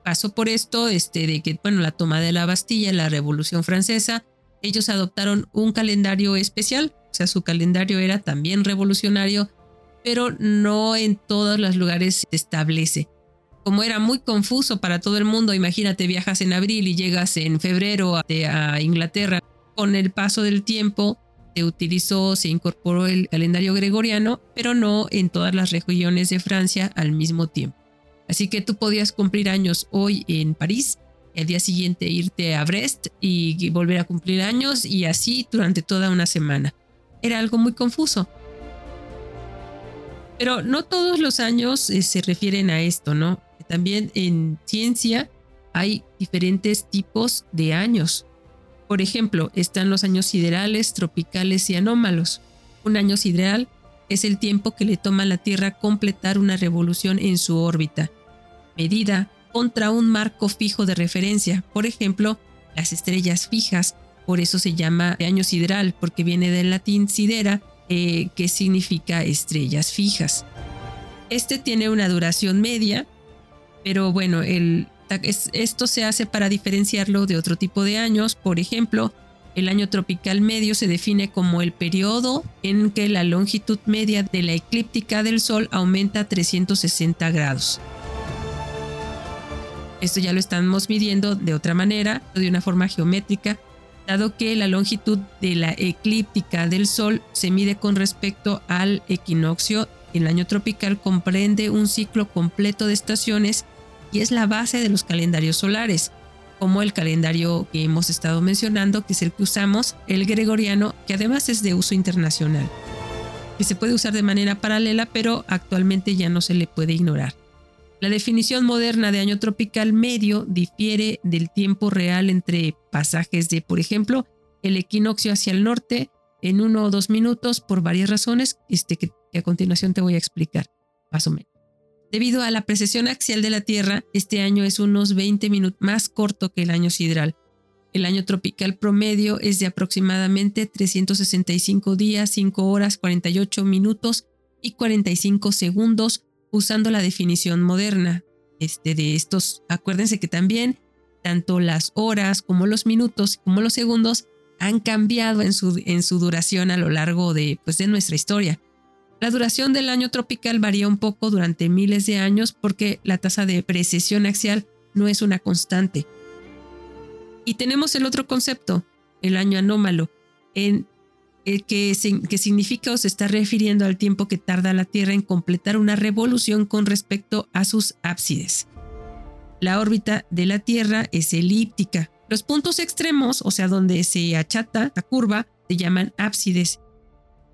pasó por esto, este, de que, bueno, la toma de la Bastilla, la Revolución Francesa, ellos adoptaron un calendario especial, o sea, su calendario era también revolucionario, pero no en todos los lugares se establece. Como era muy confuso para todo el mundo, imagínate, viajas en abril y llegas en febrero a Inglaterra. Con el paso del tiempo se utilizó, se incorporó el calendario gregoriano, pero no en todas las regiones de Francia al mismo tiempo. Así que tú podías cumplir años hoy en París, el día siguiente irte a Brest y volver a cumplir años y así durante toda una semana. Era algo muy confuso. Pero no todos los años eh, se refieren a esto, ¿no? También en ciencia hay diferentes tipos de años. Por ejemplo, están los años siderales, tropicales y anómalos. Un año sideral es el tiempo que le toma a la Tierra completar una revolución en su órbita, medida contra un marco fijo de referencia, por ejemplo, las estrellas fijas, por eso se llama año sideral, porque viene del latín sidera, eh, que significa estrellas fijas. Este tiene una duración media, pero bueno, esto se hace para diferenciarlo de otro tipo de años, por ejemplo, el año tropical medio se define como el periodo en que la longitud media de la eclíptica del Sol aumenta a 360 grados. Esto ya lo estamos midiendo de otra manera, de una forma geométrica, dado que la longitud de la eclíptica del Sol se mide con respecto al equinoccio. El año tropical comprende un ciclo completo de estaciones y es la base de los calendarios solares como el calendario que hemos estado mencionando, que es el que usamos, el gregoriano, que además es de uso internacional, que se puede usar de manera paralela, pero actualmente ya no se le puede ignorar. La definición moderna de año tropical medio difiere del tiempo real entre pasajes de, por ejemplo, el equinoccio hacia el norte en uno o dos minutos por varias razones este, que a continuación te voy a explicar, más o menos. Debido a la precesión axial de la Tierra, este año es unos 20 minutos más corto que el año sideral. El año tropical promedio es de aproximadamente 365 días, 5 horas, 48 minutos y 45 segundos usando la definición moderna. Este, de estos, acuérdense que también tanto las horas como los minutos como los segundos han cambiado en su, en su duración a lo largo de, pues, de nuestra historia. La duración del año tropical varía un poco durante miles de años porque la tasa de precesión axial no es una constante. Y tenemos el otro concepto, el año anómalo, en que, que significa o se está refiriendo al tiempo que tarda la Tierra en completar una revolución con respecto a sus ábsides. La órbita de la Tierra es elíptica. Los puntos extremos, o sea, donde se achata la curva, se llaman ábsides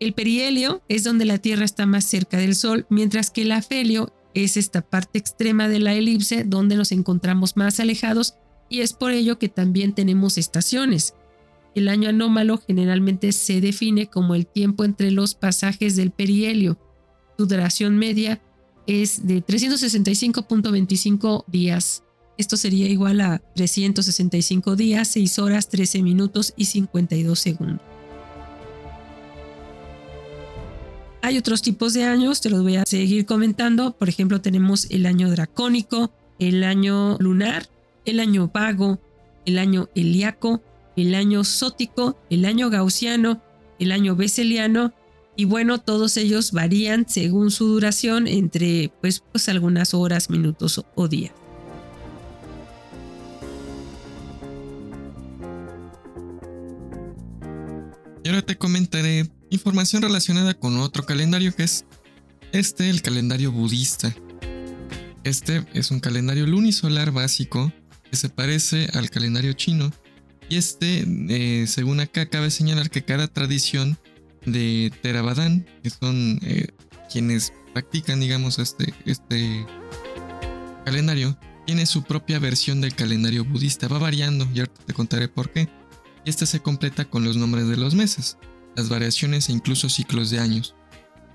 el perihelio es donde la Tierra está más cerca del Sol, mientras que el afelio es esta parte extrema de la elipse donde nos encontramos más alejados y es por ello que también tenemos estaciones. El año anómalo generalmente se define como el tiempo entre los pasajes del perihelio. Su duración media es de 365.25 días. Esto sería igual a 365 días, 6 horas, 13 minutos y 52 segundos. Hay otros tipos de años, te los voy a seguir comentando. Por ejemplo, tenemos el año dracónico, el año lunar, el año vago, el año helíaco, el año sótico, el año gaussiano, el año beseliano y bueno, todos ellos varían según su duración entre pues, pues algunas horas, minutos o días. Y ahora te comentaré información relacionada con otro calendario que es este, el calendario budista. Este es un calendario lunisolar básico que se parece al calendario chino. Y este, eh, según acá, cabe señalar que cada tradición de Theravada, que son eh, quienes practican, digamos, este, este calendario, tiene su propia versión del calendario budista. Va variando y ahorita te contaré por qué. Y este se completa con los nombres de los meses las variaciones e incluso ciclos de años.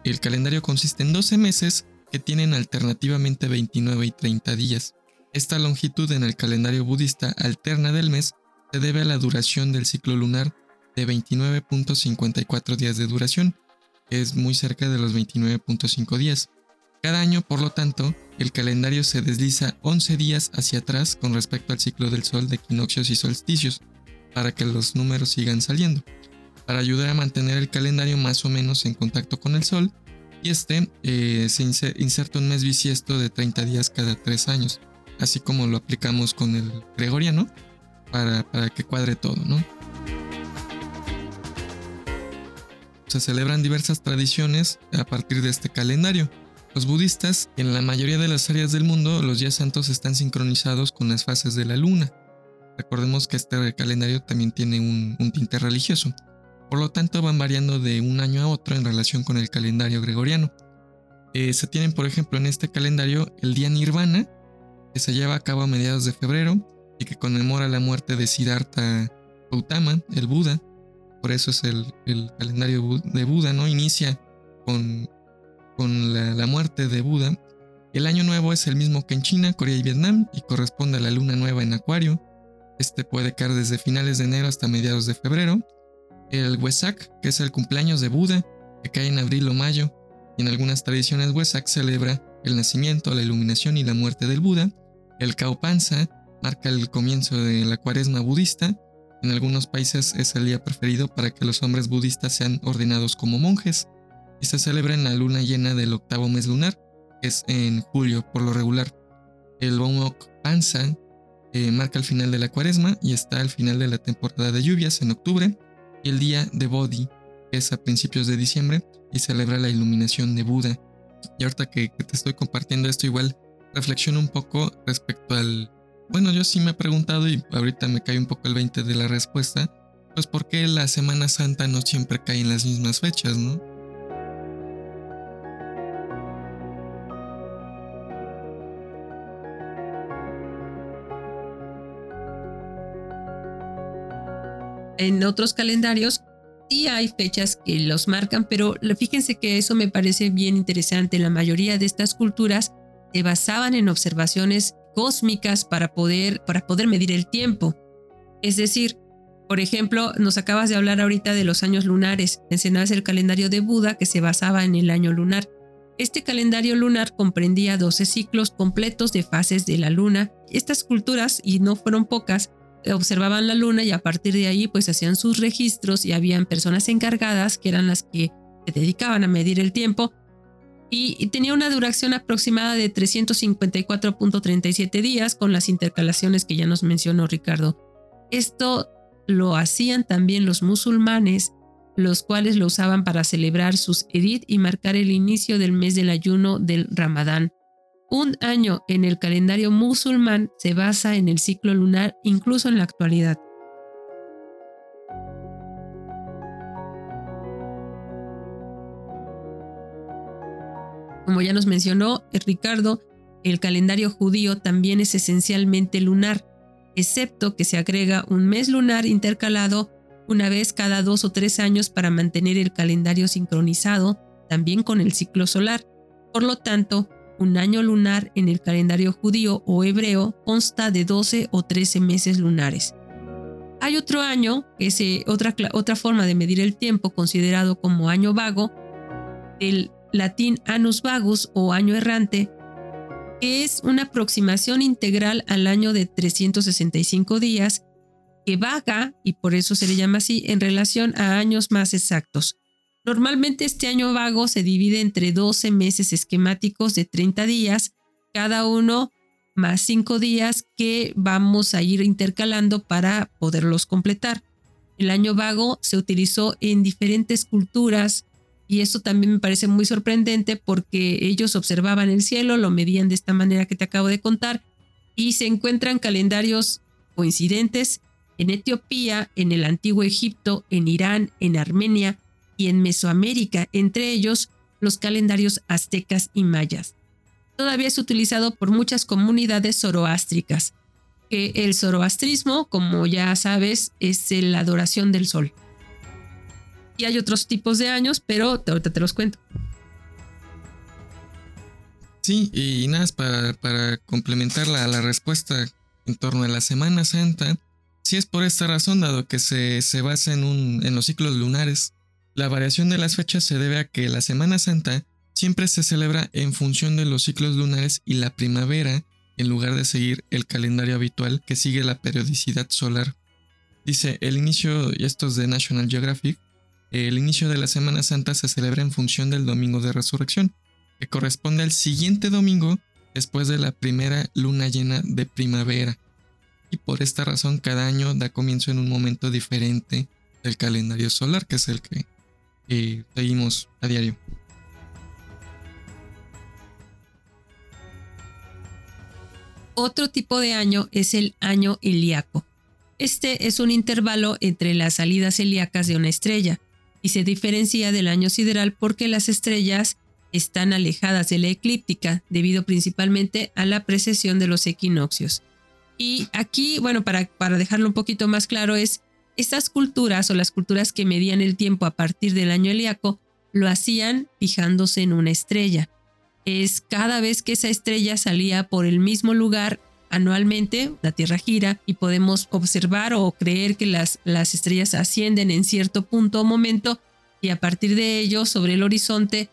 El calendario consiste en 12 meses que tienen alternativamente 29 y 30 días. Esta longitud en el calendario budista alterna del mes se debe a la duración del ciclo lunar de 29.54 días de duración, es muy cerca de los 29.5 días. Cada año, por lo tanto, el calendario se desliza 11 días hacia atrás con respecto al ciclo del Sol de equinoccios y solsticios, para que los números sigan saliendo para ayudar a mantener el calendario más o menos en contacto con el Sol. Y este eh, se inserta un mes bisiesto de 30 días cada 3 años, así como lo aplicamos con el gregoriano, para, que cuadre todo, ¿no? Se celebran diversas tradiciones a partir de este calendario. Los budistas, en la mayoría de las áreas del mundo, los días santos están sincronizados con las fases de la luna. Recordemos que este calendario también tiene un, un tinte religioso. Por lo tanto, van variando de un año a otro en relación con el calendario gregoriano. Eh, se tienen, por ejemplo, en este calendario el día Nirvana, que se lleva a cabo a mediados de febrero y que conmemora la muerte de Siddhartha Gautama, el Buda. Por eso es el, calendario de Buda, ¿no? Inicia con, con la, muerte de Buda. El año nuevo es el mismo que en China, Corea y Vietnam y corresponde a la luna nueva en Acuario. Este puede caer desde finales de enero hasta mediados de febrero. El Wesak, que es el cumpleaños de Buda, que cae en abril o mayo, y en algunas tradiciones Wesak celebra el nacimiento, la iluminación y la muerte del Buda. El Kaupansa marca el comienzo de la cuaresma budista. En algunos países es el día preferido para que los hombres budistas sean ordenados como monjes y se celebra en la luna llena del octavo mes lunar, que es en julio por lo regular. El Bomok Pansa eh, marca el final de la cuaresma y está al final de la temporada de lluvias en octubre. Y el día de Bodhi, que es a principios de diciembre y celebra la iluminación de Buda. Y ahorita que, que te estoy compartiendo esto, igual reflexiono un poco respecto al. Bueno, yo sí me he preguntado y ahorita me cae un poco el 20 de la respuesta. Pues, ¿por qué la Semana Santa no siempre cae en las mismas fechas, no? En otros calendarios sí hay fechas que los marcan, pero fíjense que eso me parece bien interesante. La mayoría de estas culturas se basaban en observaciones cósmicas para poder, para poder medir el tiempo. Es decir, por ejemplo, nos acabas de hablar ahorita de los años lunares. Mencionabas el calendario de Buda que se basaba en el año lunar. Este calendario lunar comprendía 12 ciclos completos de fases de la luna. Estas culturas, y no fueron pocas, observaban la luna y a partir de ahí pues hacían sus registros y habían personas encargadas que eran las que se dedicaban a medir el tiempo y, tenía una duración aproximada de 354.37 días con las intercalaciones que ya nos mencionó Ricardo. Esto lo hacían también los musulmanes, los cuales lo usaban para celebrar sus edit y marcar el inicio del mes del ayuno del Ramadán. Un año en el calendario musulmán se basa en el ciclo lunar incluso en la actualidad. Como ya nos mencionó Ricardo, el calendario judío también es esencialmente lunar, excepto que se agrega un mes lunar intercalado una vez cada dos o tres años para mantener el calendario sincronizado también con el ciclo solar. Por lo tanto, un año lunar en el calendario judío o hebreo consta de 12 o 13 meses lunares. Hay otro año, es eh, otra, otra forma de medir el tiempo considerado como año vago, el latín annus vagus o año errante, que es una aproximación integral al año de 365 días que vaga, y por eso se le llama así, en relación a años más exactos. Normalmente este año vago se divide entre 12 meses esquemáticos de 30 días, cada uno más 5 días que vamos a ir intercalando para poderlos completar. El año vago se utilizó en diferentes culturas y eso también me parece muy sorprendente porque ellos observaban el cielo, lo medían de esta manera que te acabo de contar y se encuentran calendarios coincidentes en Etiopía, en el antiguo Egipto, en Irán, en Armenia, y en Mesoamérica, entre ellos los calendarios aztecas y mayas. Todavía es utilizado por muchas comunidades zoroástricas, que el zoroastrismo, como ya sabes, es la adoración del sol. Y hay otros tipos de años, pero ahorita te los cuento. Sí, y nada, para, para complementar la, respuesta en torno a la Semana Santa, sí es por esta razón, dado que se, se basa en, un, en los ciclos lunares, la variación de las fechas se debe a que la Semana Santa siempre se celebra en función de los ciclos lunares y la primavera en lugar de seguir el calendario habitual que sigue la periodicidad solar. Dice, el inicio, y esto es de National Geographic, el inicio de la Semana Santa se celebra en función del Domingo de Resurrección, que corresponde al siguiente domingo después de la primera luna llena de primavera. Y por esta razón cada año da comienzo en un momento diferente del calendario solar, que es el que y seguimos a diario. Otro tipo de año es el año ilíaco. Este es un intervalo entre las salidas helíacas de una estrella y se diferencia del año sideral porque las estrellas están alejadas de la eclíptica debido principalmente a la precesión de los equinoccios. Y aquí, bueno, para, para dejarlo un poquito más claro, es estas culturas o las culturas que medían el tiempo a partir del año helíaco lo hacían fijándose en una estrella. Es cada vez que esa estrella salía por el mismo lugar anualmente, la Tierra gira y podemos observar o creer que las, las estrellas ascienden en cierto punto o momento y a partir de ello sobre el horizonte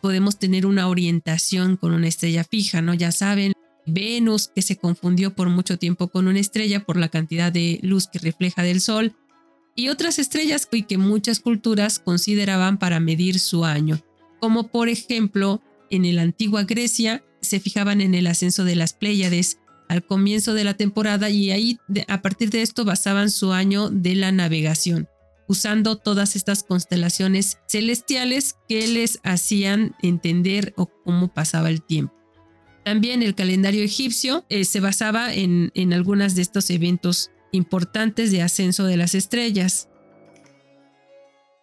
podemos tener una orientación con una estrella fija, ¿no? Ya saben, Venus, que se confundió por mucho tiempo con una estrella por la cantidad de luz que refleja del Sol, y otras estrellas que muchas culturas consideraban para medir su año, como por ejemplo en la antigua Grecia se fijaban en el ascenso de las Pléyades al comienzo de la temporada y ahí a partir de esto basaban su año de la navegación usando todas estas constelaciones celestiales que les hacían entender cómo pasaba el tiempo. También el calendario egipcio eh, se basaba en, en algunos de estos eventos importantes de ascenso de las estrellas.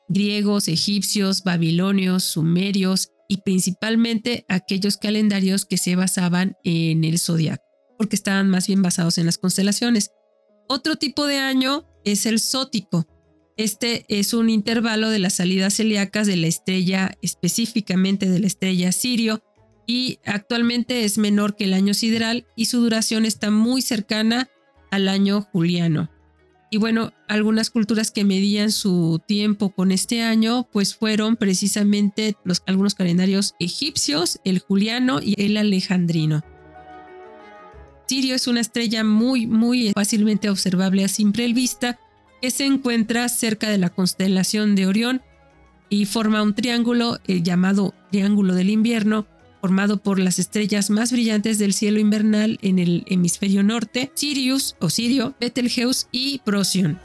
Griegos, egipcios, babilonios, sumerios y principalmente aquellos calendarios que se basaban en el zodiaco, porque estaban más bien basados en las constelaciones. Otro tipo de año es el zótico, este es un intervalo de las salidas celíacas de la estrella, específicamente de la estrella Sirio, y actualmente es menor que el año sideral y su duración está muy cercana al año juliano. Y bueno, algunas culturas que medían su tiempo con este año, pues fueron precisamente los, algunos calendarios egipcios, el juliano y el alejandrino. Sirio es una estrella muy, muy fácilmente observable a simple vista que se encuentra cerca de la constelación de Orión y forma un triángulo eh, llamado Triángulo del Invierno, formado por las estrellas más brillantes del cielo invernal en el hemisferio norte, Sirius o Sirio, Betelgeuse y Procyon.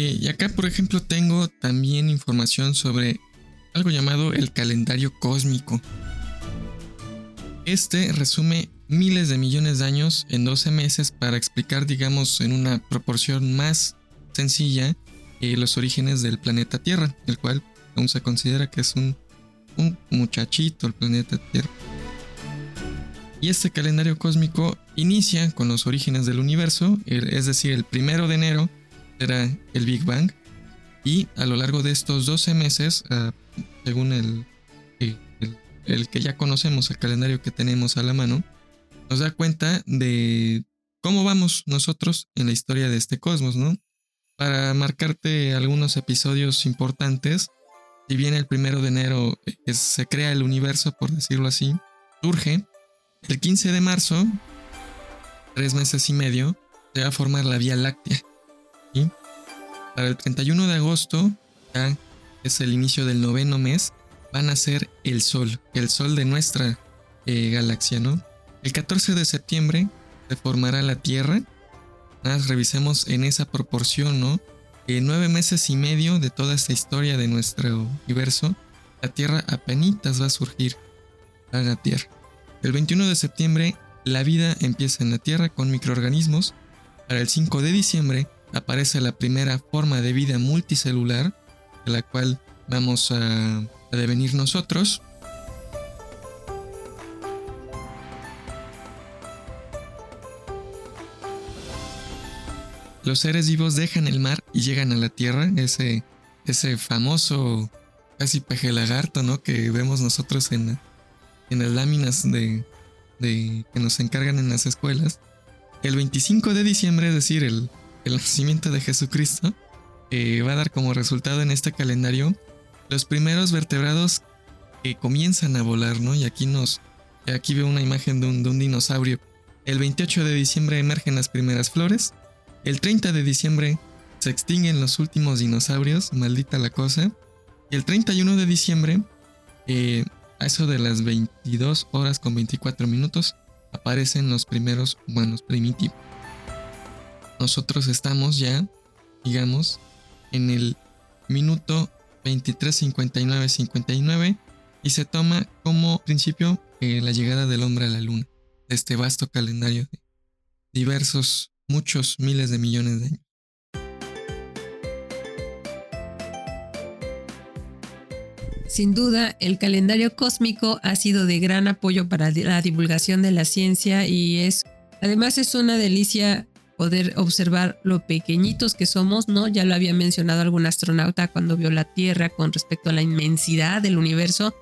Y acá, por ejemplo, tengo también información sobre algo llamado el calendario cósmico. Este resume miles de millones de años en 12 meses para explicar, digamos, en una proporción más sencilla eh, los orígenes del planeta Tierra, el cual aún se considera que es un, un muchachito el planeta Tierra. Y este calendario cósmico inicia con los orígenes del universo, es decir, el primero de enero era el Big Bang. Y a lo largo de estos 12 meses, ah, según el, el, que ya conocemos, el calendario que tenemos a la mano, nos da cuenta de cómo vamos nosotros en la historia de este cosmos, ¿no? Para marcarte algunos episodios importantes, si bien el primero de enero se crea el universo, por decirlo así, surge, el 15 de marzo, tres meses y medio, se va a formar la Vía Láctea. Para el 31 de agosto, ya es el inicio del noveno mes, van a ser el Sol, el Sol de nuestra eh, galaxia, ¿no? El 14 de septiembre se formará la Tierra. Nada, revisemos en esa proporción, ¿no? En nueve meses y medio de toda esta historia de nuestro universo, la Tierra apenas va a surgir a la Tierra. El 21 de septiembre, la vida empieza en la Tierra con microorganismos. Para el 5 de diciembre, aparece la primera forma de vida multicelular, de la cual vamos a, devenir nosotros. Los seres vivos dejan el mar y llegan a la tierra, ese, ese famoso casi peje lagarto, ¿no? Que vemos nosotros en, en las láminas de, de, que nos encargan en las escuelas. El 25 de diciembre, es decir, el, el nacimiento de Jesucristo, eh, va a dar como resultado en este calendario los primeros vertebrados que comienzan a volar, ¿no? Y aquí nos, aquí veo una imagen de un, dinosaurio. El 28 de diciembre emergen las primeras flores. El 30 de diciembre se extinguen los últimos dinosaurios, maldita la cosa. Y el 31 de diciembre eh, a eso de las 22 horas con 24 minutos aparecen los primeros humanos primitivos. Nosotros estamos ya, digamos, en el minuto 23.59.59 y se toma como principio eh, la llegada del hombre a la luna, de este vasto calendario de diversos, muchos miles de millones de años. Sin duda, el calendario cósmico ha sido de gran apoyo para la divulgación de la ciencia y es, además es una delicia poder observar lo pequeñitos que somos, ¿no? Ya lo había mencionado algún astronauta cuando vio la Tierra con respecto a la inmensidad del universo.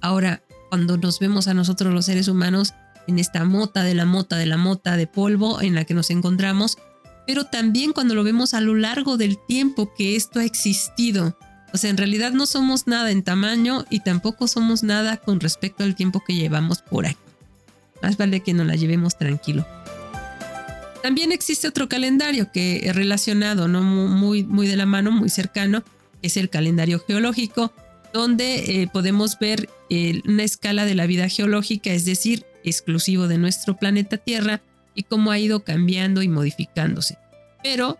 Ahora, cuando nos vemos a nosotros los seres humanos en esta mota de la mota de la mota de polvo en la que nos encontramos, pero también cuando lo vemos a lo largo del tiempo que esto ha existido. O sea, en realidad no somos nada en tamaño y tampoco somos nada con respecto al tiempo que llevamos por aquí. Más vale que nos la llevemos tranquilo. También existe otro calendario que es relacionado, no muy, muy de la mano, muy cercano, es el calendario geológico, donde eh, podemos ver eh, una escala de la vida geológica, es decir, exclusivo de nuestro planeta Tierra y cómo ha ido cambiando y modificándose. Pero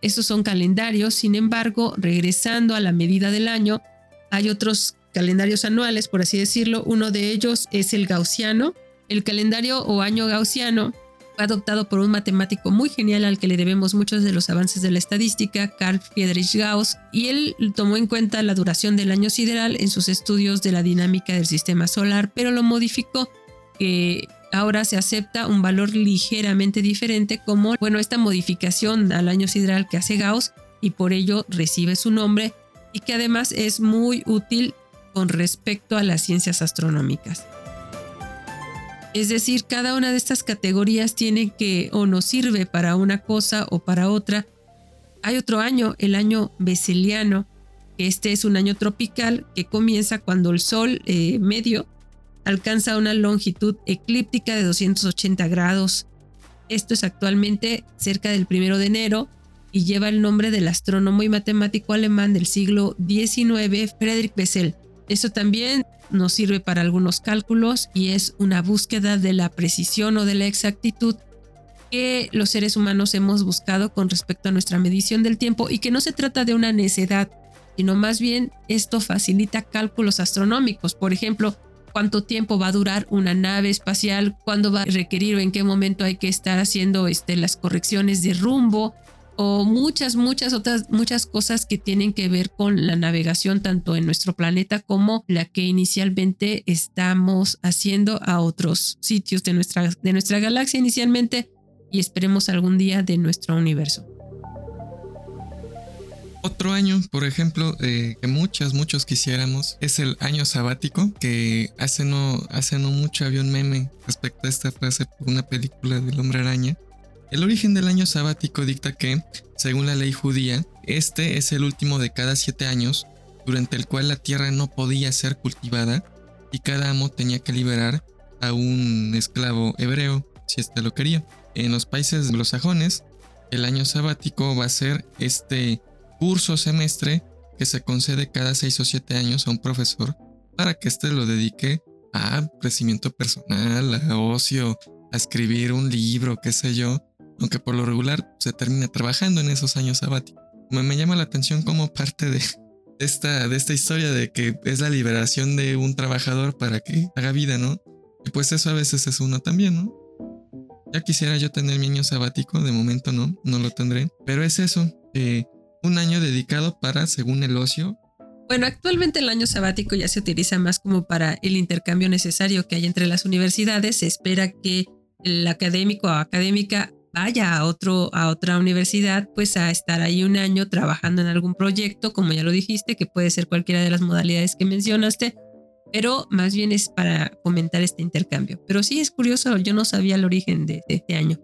esos son calendarios, sin embargo, regresando a la medida del año, hay otros calendarios anuales, por así decirlo. Uno de ellos es el gaussiano. El calendario o año gaussiano adoptado por un matemático muy genial al que le debemos muchos de los avances de la estadística, Carl Friedrich Gauss, y él tomó en cuenta la duración del año sideral en sus estudios de la dinámica del sistema solar, pero lo modificó que ahora se acepta un valor ligeramente diferente como, bueno, esta modificación al año sideral que hace Gauss y por ello recibe su nombre y que además es muy útil con respecto a las ciencias astronómicas. Es decir, cada una de estas categorías tiene que o nos sirve para una cosa o para otra. Hay otro año, el año beseliano, que este es un año tropical que comienza cuando el Sol eh, medio alcanza una longitud eclíptica de 280 grados. Esto es actualmente cerca del primero de enero y lleva el nombre del astrónomo y matemático alemán del siglo XIX, Friedrich Bessel. Esto también nos sirve para algunos cálculos y es una búsqueda de la precisión o de la exactitud que los seres humanos hemos buscado con respecto a nuestra medición del tiempo y que no se trata de una necedad, sino más bien esto facilita cálculos astronómicos. Por ejemplo, cuánto tiempo va a durar una nave espacial, cuándo va a requerir o en qué momento hay que estar haciendo este, las correcciones de rumbo o muchas, muchas otras, muchas cosas que tienen que ver con la navegación tanto en nuestro planeta como la que inicialmente estamos haciendo a otros sitios de nuestra, de nuestra galaxia inicialmente y esperemos algún día de nuestro universo. Otro año, por ejemplo, eh, que muchos, muchos quisiéramos, es el año sabático, que hace no, hace no mucho había un meme respecto a esta frase por una película del hombre araña. El origen del año sabático dicta que, según la ley judía, este es el último de cada siete años, durante el cual la tierra no podía ser cultivada y cada amo tenía que liberar a un esclavo hebreo, si éste lo quería. En los países anglosajones, el año sabático va a ser este curso semestre que se concede cada 6 o 7 años a un profesor para que éste lo dedique a crecimiento personal, a ocio, a escribir un libro, qué sé yo, aunque por lo regular se termina trabajando en esos años sabáticos. Me, me llama la atención como parte de esta, de esta historia de que es la liberación de un trabajador para que haga vida, ¿no? Y pues eso a veces es uno también, ¿no? Ya quisiera yo tener mi año sabático, de momento no, no lo tendré, pero es eso, eh, un año dedicado para, según el ocio. Bueno, actualmente el año sabático ya se utiliza más como para el intercambio necesario que hay entre las universidades. Se espera que el académico o académica vaya a, otro, a otra universidad, pues a estar ahí un año trabajando en algún proyecto, como ya lo dijiste, que puede ser cualquiera de las modalidades que mencionaste, pero más bien es para comentar este intercambio. Pero sí es curioso, yo no sabía el origen de este año.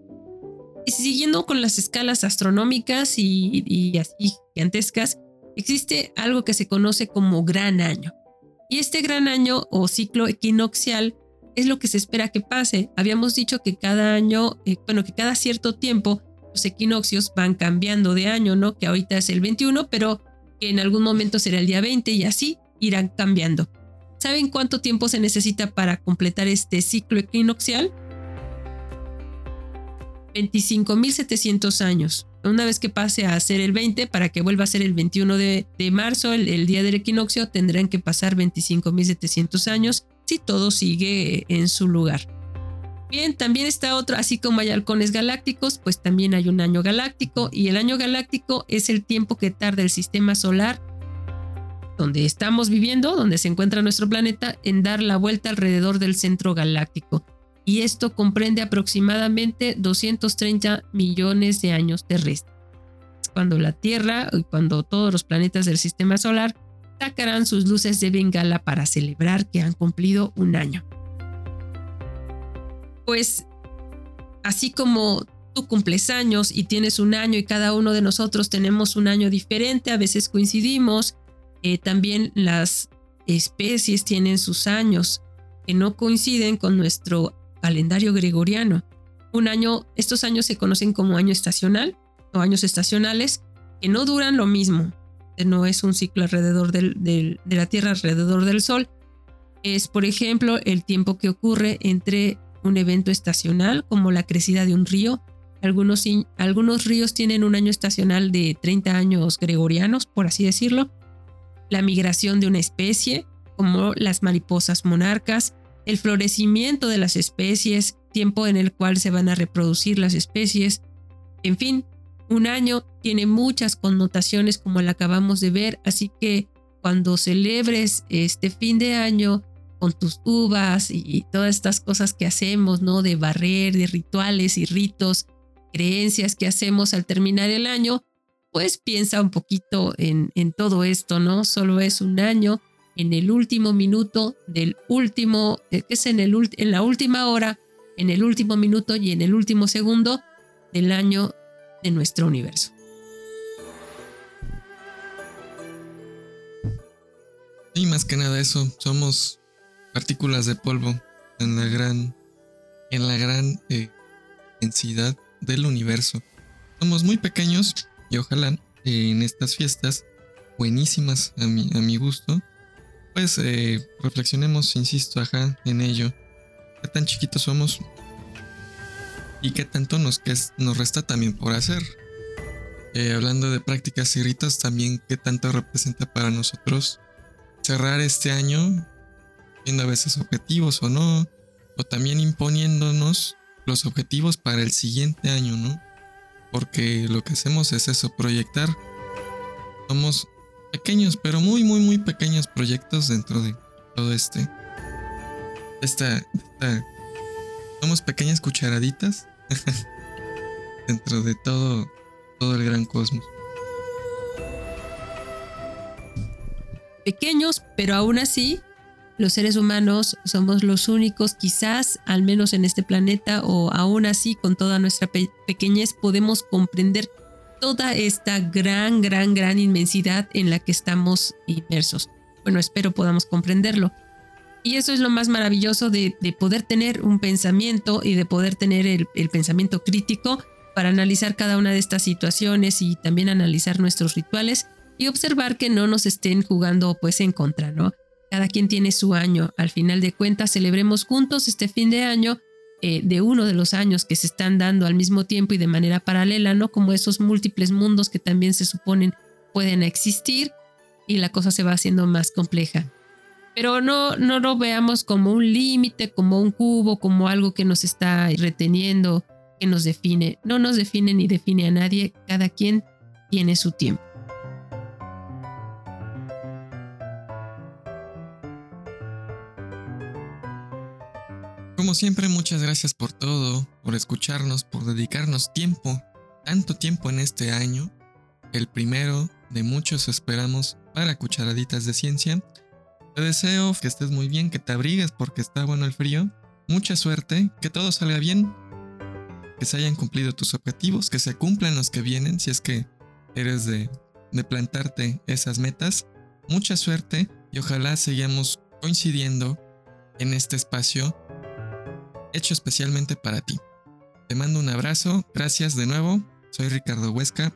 Y siguiendo con las escalas astronómicas y, así gigantescas, existe algo que se conoce como gran año. Y este gran año o ciclo equinoccial es lo que se espera que pase. Habíamos dicho que cada año, eh, bueno, que cada cierto tiempo los equinoccios van cambiando de año, ¿no? Que ahorita es el 21, pero que en algún momento será el día 20 y así irán cambiando. ¿Saben cuánto tiempo se necesita para completar este ciclo equinoccial? 25.700 años. Una vez que pase a ser el 20, para que vuelva a ser el 21 de, marzo, el, día del equinoccio, tendrán que pasar 25.700 años si todo sigue en su lugar. Bien, también está otro, así como hay halcones galácticos, pues también hay un año galáctico y el año galáctico es el tiempo que tarda el sistema solar donde estamos viviendo, donde se encuentra nuestro planeta, en dar la vuelta alrededor del centro galáctico. Y esto comprende aproximadamente 230 millones de años terrestres. Cuando la Tierra y cuando todos los planetas del sistema solar sacarán sus luces de bengala para celebrar que han cumplido un año. Pues así como tú cumples años y tienes un año y cada uno de nosotros tenemos un año diferente, a veces coincidimos, eh, también las especies tienen sus años que no coinciden con nuestro calendario gregoriano. Un año, estos años se conocen como año estacional o años estacionales que no duran lo mismo. No es un ciclo alrededor de la Tierra, alrededor del Sol. Es, por ejemplo, el tiempo que ocurre entre un evento estacional como la crecida de un río. Algunos, algunos ríos tienen un año estacional de 30 años gregorianos, por así decirlo, la migración de una especie, como las mariposas monarcas, el florecimiento de las especies, tiempo en el cual se van a reproducir las especies. En fin, un año tiene muchas connotaciones como la acabamos de ver, así que cuando celebres este fin de año con tus uvas y todas estas cosas que hacemos, ¿no? De barrer, de rituales y ritos, creencias que hacemos al terminar el año, pues piensa un poquito en, todo esto, ¿no? Solo es un año en el último minuto del último, eh, que es en, el, en la última hora, en el último minuto y en el último segundo del año de nuestro universo. Y más que nada eso, somos partículas de polvo en la gran, en la gran eh, densidad del universo. Somos muy pequeños, y ojalá en estas fiestas, buenísimas a mi, a mi gusto, pues eh, reflexionemos, insisto, ajá, en ello. ¿Qué tan chiquitos somos? ¿Y qué tanto nos, nos resta también por hacer? Eh, hablando de prácticas y ritos, también qué tanto representa para nosotros cerrar este año, viendo a veces objetivos o no, o también imponiéndonos los objetivos para el siguiente año, ¿no? porque lo que hacemos es eso, proyectar. Somos pequeños, pero muy, muy, muy pequeños proyectos dentro de todo este. Esta. esta somos pequeñas cucharaditas dentro de todo, todo el gran cosmos. Pequeños, pero aún así los seres humanos somos los únicos, quizás, al menos en este planeta, o aún así, con toda nuestra pequeñez, podemos comprender toda esta gran, gran, gran inmensidad en la que estamos inmersos. Bueno, espero podamos comprenderlo. Y eso es lo más maravilloso de, poder tener un pensamiento y de poder tener el, el pensamiento crítico para analizar cada una de estas situaciones y también analizar nuestros rituales y observar que no nos estén jugando pues en contra, ¿no? Cada quien tiene su año. Al final de cuentas, celebremos juntos este fin de año eh, de uno de los años que se están dando al mismo tiempo y de manera paralela, ¿no? Como esos múltiples mundos que también se suponen pueden existir y la cosa se va haciendo más compleja. Pero no, no lo veamos como un límite, como un cubo, como algo que nos está reteniendo, que nos define. No nos define ni define a nadie, cada quien tiene su tiempo. Como siempre, muchas gracias por todo, por escucharnos, por dedicarnos tiempo, tanto tiempo en este año, el primero de muchos esperamos para Cucharaditas de Ciencia. Te deseo que estés muy bien, que te abrigues porque está bueno el frío. Mucha suerte, que todo salga bien, que se hayan cumplido tus objetivos, que se cumplan los que vienen, si es que eres de, de plantarte esas metas. Mucha suerte y ojalá sigamos coincidiendo en este espacio hecho especialmente para ti. Te mando un abrazo, gracias de nuevo, soy Ricardo Huesca.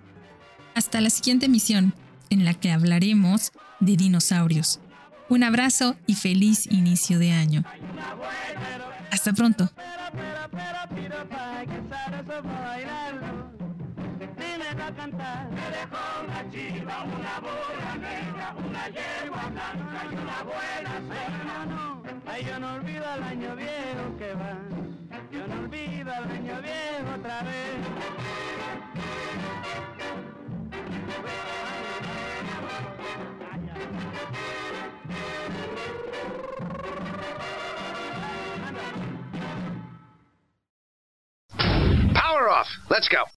Hasta la siguiente emisión, en la que hablaremos de dinosaurios. Un abrazo y feliz inicio de año. Hasta pronto. Cantar. Una una una una yo no olvido el año viejo que va. Yo no olvido el año viejo otra vez. Power off. Let's go.